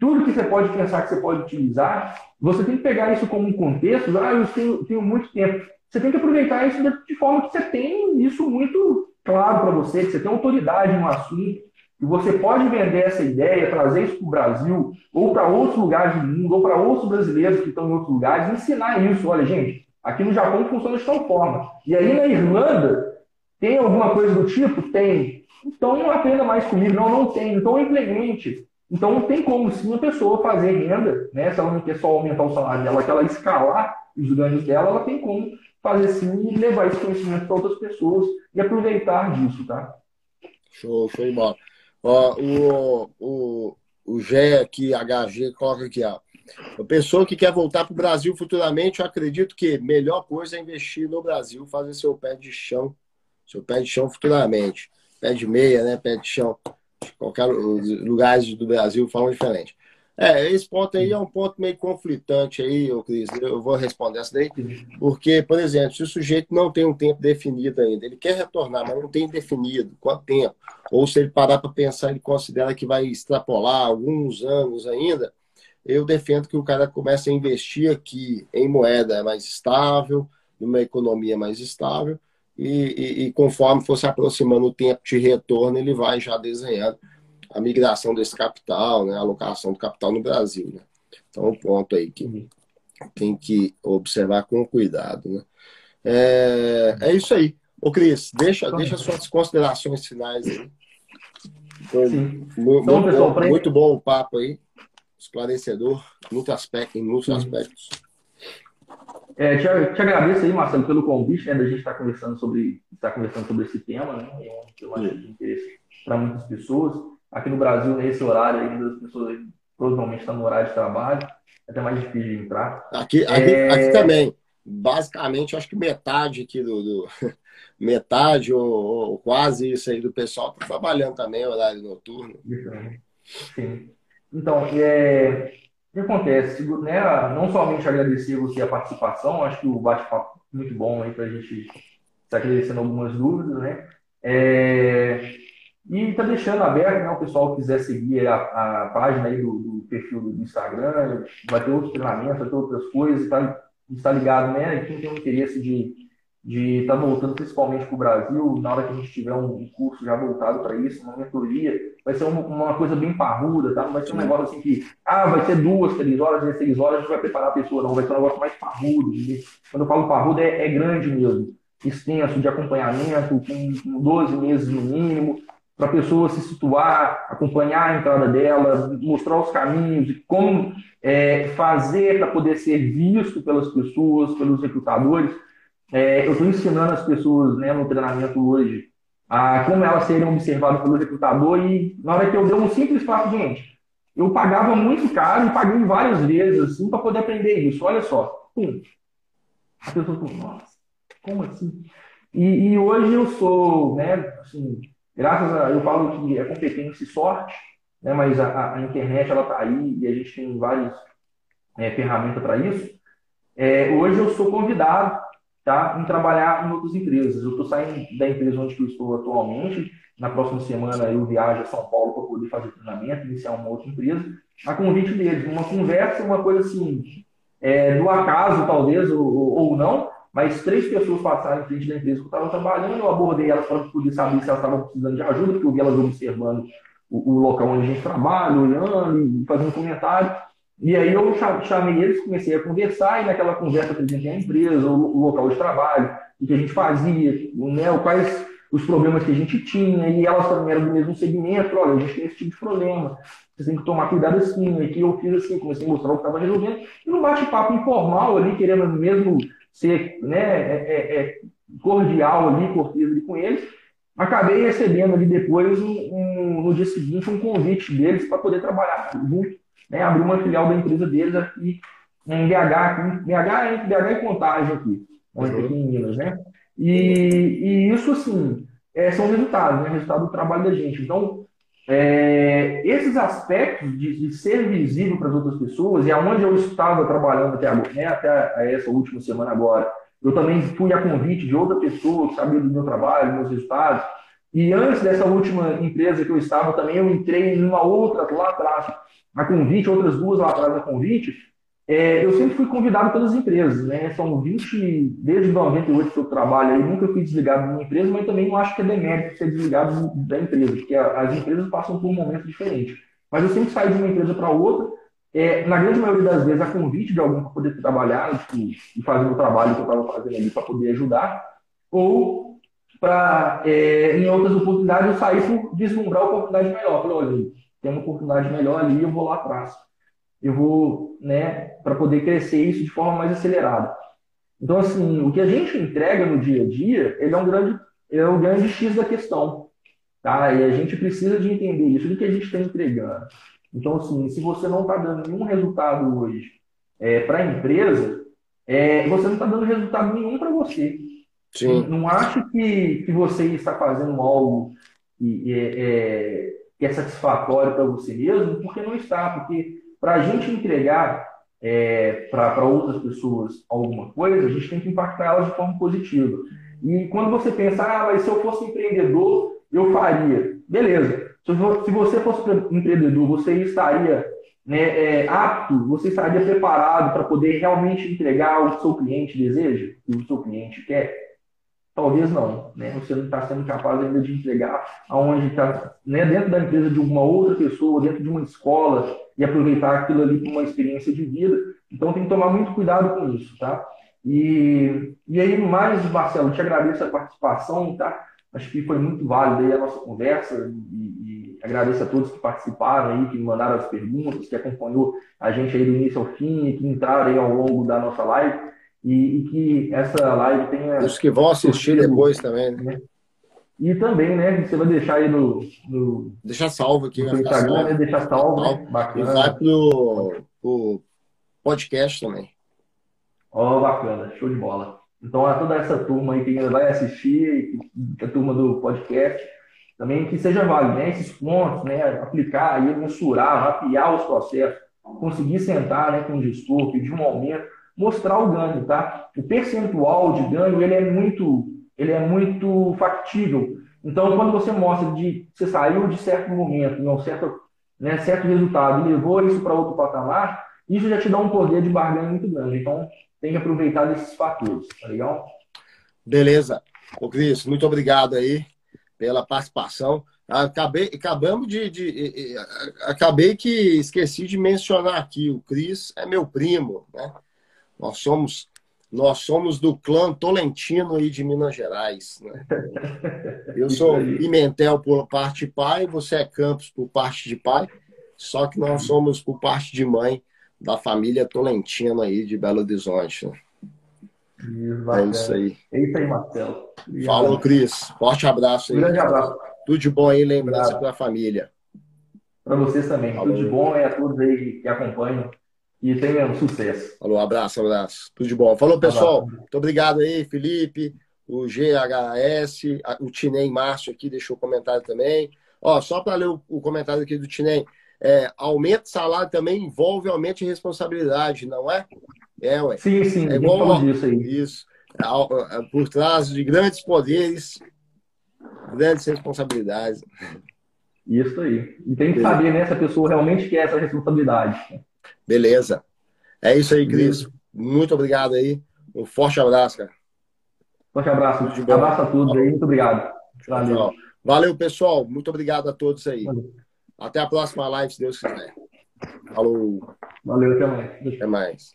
tudo que você pode pensar que você pode utilizar, você tem que pegar isso como um contexto. Ah, eu tenho, tenho muito tempo. Você tem que aproveitar isso de forma que você tem isso muito claro para você, que você tem autoridade no assunto, e você pode vender essa ideia, trazer isso para o Brasil, ou para outros lugares do mundo, ou para outros brasileiros que estão em outros lugares, ensinar isso. Olha, gente, aqui no Japão funciona de tal forma. E aí na Irlanda, tem alguma coisa do tipo? Tem. Então não aprenda mais comigo. Não, não tem. Então implemente. Então tem como sim a pessoa fazer renda, né? Se ela não quer só aumentar o salário dela, que ela escalar os ganhos dela, ela tem como fazer sim e levar esse conhecimento para outras pessoas e aproveitar disso, tá? Show, show de bola. Ó, o, o, o Gé aqui, HG, coloca aqui, ó. A pessoa que quer voltar para o Brasil futuramente, eu acredito que a melhor coisa é investir no Brasil, fazer seu pé de chão, seu pé de chão futuramente. Pé de meia, né? Pé de chão. Qualquer lugares do Brasil falam diferente. É, esse ponto aí é um ponto meio conflitante aí, Cris. Eu vou responder essa daí, porque, por exemplo, se o sujeito não tem um tempo definido ainda, ele quer retornar, mas não tem definido quanto tempo, ou se ele parar para pensar, ele considera que vai extrapolar alguns anos ainda, eu defendo que o cara comece a investir aqui em moeda mais estável, numa economia mais estável, e, e, e conforme for se aproximando o tempo de retorno, ele vai já desenhando a migração desse capital, né, a alocação do capital no Brasil. Né? Então, um ponto aí que uhum. tem que observar com cuidado. Né? É, é isso aí. Ô, Cris, deixa, deixa suas considerações finais aí. Foi muito, então, pessoal, bom, muito bom o papo aí, esclarecedor, muito aspecto, em muitos aspectos. É, te, te, agradeço aí, Marcelo, pelo convite, né, da gente estar conversando sobre, estar conversando sobre esse tema, né, eu acho de interesse para muitas pessoas. Aqui no Brasil, nesse horário ainda, as pessoas provavelmente estão no horário de trabalho, é até mais difícil de entrar. Aqui, aqui, é... aqui também. Basicamente, acho que metade aqui do. do metade ou, ou, quase isso aí do pessoal está trabalhando também, horário noturno. Sim. Então, é, o que acontece? Né, não somente agradecer você a participação, acho que o bate-papo muito bom aí para a gente estar esclarecendo algumas dúvidas, né? É, e está deixando aberto, né? O pessoal que quiser seguir a, a página aí do, do, perfil do Instagram, vai ter outros treinamentos, vai ter outras coisas, está, está ligado, né? Quem tem um interesse de, de estar tá voltando principalmente para o Brasil, na hora que a gente tiver um curso já voltado para isso, uma mentoria, vai ser uma, uma, coisa bem parruda, tá? Não vai ser um negócio assim que, ah, vai ser duas, três horas, 16 horas, a gente vai preparar a pessoa, não, vai ser um negócio mais parrudo. Quando eu falo parrudo, é, é grande mesmo, extenso, de acompanhamento, com 12 meses no mínimo, para a pessoa se situar, acompanhar a entrada dela, mostrar os caminhos e como é, fazer para poder ser visto pelas pessoas, pelos recrutadores. É, eu estou ensinando as pessoas né, no treinamento hoje a como elas serem observadas pelo recrutador e na hora que eu dei um simples passo, gente, eu pagava muito caro e paguei várias vezes assim para poder aprender isso. Olha só, pum. A pessoa falou, nossa, como assim? E, e hoje eu sou, né, assim, graças a, eu falo que é competência e sorte, né, mas a, a internet ela está aí e a gente tem várias é, ferramentas para isso. É, hoje eu sou convidado tá, em trabalhar em outras empresas. Eu estou saindo da empresa onde eu estou atualmente. Na próxima semana eu viajo a São Paulo para poder fazer treinamento, iniciar uma outra empresa. A convite deles, uma conversa, uma coisa assim, é, do acaso talvez, ou, ou não, mas três pessoas passaram em frente da empresa que eu estava trabalhando, eu abordei elas para poder saber se elas estavam precisando de ajuda, porque eu vi elas observando o, o local onde a gente trabalha, olhando fazendo comentário. E aí eu chamei eles, comecei a conversar, e naquela conversa apresentei a empresa, o, o local de trabalho, o que a gente fazia, né, quais os problemas que a gente tinha, e elas também eram do mesmo segmento, olha, a gente tem esse tipo de problema, você tem que tomar cuidado assim, e eu fiz assim, comecei a mostrar o que estava resolvendo, e no bate-papo informal ali, querendo mesmo ser né, é, é, é cordial ali, cortês ali com eles, acabei recebendo ali depois, um, um, no dia seguinte, um convite deles para poder trabalhar junto, né, abrir uma filial da empresa deles aqui em BH, aqui, BH, BH e Contagem aqui, onde aqui em Minas, né? E, e isso, assim, é, são resultados, né? Resultado do trabalho da gente. Então, é, esses aspectos de, de, ser visível para as outras pessoas, e aonde eu estava trabalhando até, agora, né, até essa última semana agora, eu também fui a convite de outra pessoa que sabia do meu trabalho, dos meus resultados. E antes dessa última empresa que eu estava também, eu entrei em uma outra lá atrás, a convite, outras duas lá atrás a convite. É, eu sempre fui convidado pelas empresas, né? São 20, desde 98 que eu trabalho aí, nunca fui desligado de uma empresa, mas também não acho que é demérito ser desligado da empresa, porque as empresas passam por um momento diferente. Mas eu sempre saio de uma empresa para outra, é, na grande maioria das vezes, a convite de alguém para poder trabalhar tipo, e fazer o trabalho que eu estava fazendo ali para poder ajudar, ou para, é, em outras oportunidades, eu sair por vislumbrar uma oportunidade melhor. Falei, olha, tem uma oportunidade melhor ali, eu vou lá atrás. Eu vou, né, para poder crescer isso de forma mais acelerada. Então, assim, o que a gente entrega no dia a dia, ele é um grande, é um grande X da questão. Tá? E a gente precisa de entender isso, do que a gente está entregando. Então, assim, se você não está dando nenhum resultado hoje é, para a empresa, é, você não está dando resultado nenhum para você. Sim. Não acho que, que você está fazendo algo que é, é, que é satisfatório para você mesmo, porque não está. Porque para a gente entregar é, para outras pessoas alguma coisa, a gente tem que impactar elas de forma positiva. E quando você pensa, ah, mas se eu fosse empreendedor, eu faria. Beleza. Se você fosse empreendedor, você estaria né, é, apto, você estaria preparado para poder realmente entregar o que o seu cliente deseja, o que o seu cliente quer? Talvez não. Né? Você não está sendo capaz ainda de entregar aonde está, né, dentro da empresa de uma outra pessoa, dentro de uma escola, e aproveitar aquilo ali para uma experiência de vida. Então tem que tomar muito cuidado com isso, tá? E, e aí, mais, Marcelo, te agradeço a participação, tá? Acho que foi muito válida aí a nossa conversa e, e, agradeço a todos que participaram aí, que mandaram as perguntas, que acompanhou a gente aí do início ao fim, que entraram aí ao longo da nossa live e, e que essa live tenha... Os que vão assistir depois também, né? E também, né, você vai deixar aí no... no deixar salvo aqui. No Instagram, né, deixar salvo, né? Bacana. E vai pro, pro podcast também. Ó, oh, bacana, show de bola. Então, a toda essa turma aí que ainda vai assistir, a turma do podcast, também que seja válido, né? Esses pontos, né? Aplicar aí, mensurar, mapear os processos, conseguir sentar né, com o gestor, pedir um aumento, mostrar o ganho, tá? O percentual de ganho, ele é muito, ele é muito factível. Então, quando você mostra de você saiu de certo momento, um certo, né, certo resultado e levou isso para outro patamar, isso já te dá um poder de barganha muito grande. Então, tem que aproveitar desses fatores, tá legal? Beleza. Ô, Cris, muito obrigado aí pela participação. Acabei, acabamos de, de, acabei que esqueci de mencionar aqui. O Cris é meu primo, né? Nós somos nós somos do clã Tolentino aí de Minas Gerais. Né? Eu sou Pimentel por parte de pai, você é Campos por parte de pai, só que nós somos por parte de mãe da família Tolentino aí de Belo Horizonte. Né? É isso aí. É isso aí, Marcelo. Falou, Cris. Forte abraço aí. Um grande abraço. Tudo de bom aí, lembrança para a família. Para vocês também. Falou. Tudo de bom e a todos aí que acompanham. E tenham sucesso. Falou, abraço, abraço. Tudo de bom. Falou, pessoal. Abraço. Muito obrigado aí, Felipe, o GHS, o Tinem Márcio aqui deixou o comentário também. Ó, só para ler o, o, comentário aqui do Tinem. É, aumento de salário também envolve aumento de responsabilidade, não é? É, ué. Sim, sim. É igual disso aí. Isso. É, é, por trás de grandes poderes, grandes responsabilidades. Isso aí. E tem que saber, né, se a pessoa realmente quer essa responsabilidade. Beleza. É isso aí, Cris. Muito obrigado aí. Um forte abraço, cara. Forte abraço. Um abraço a todos aí. Muito obrigado. Valeu. Valeu, pessoal. Muito obrigado a todos aí. Valeu. Até a próxima live, se Deus quiser. Falou. Valeu, até mais. Até mais.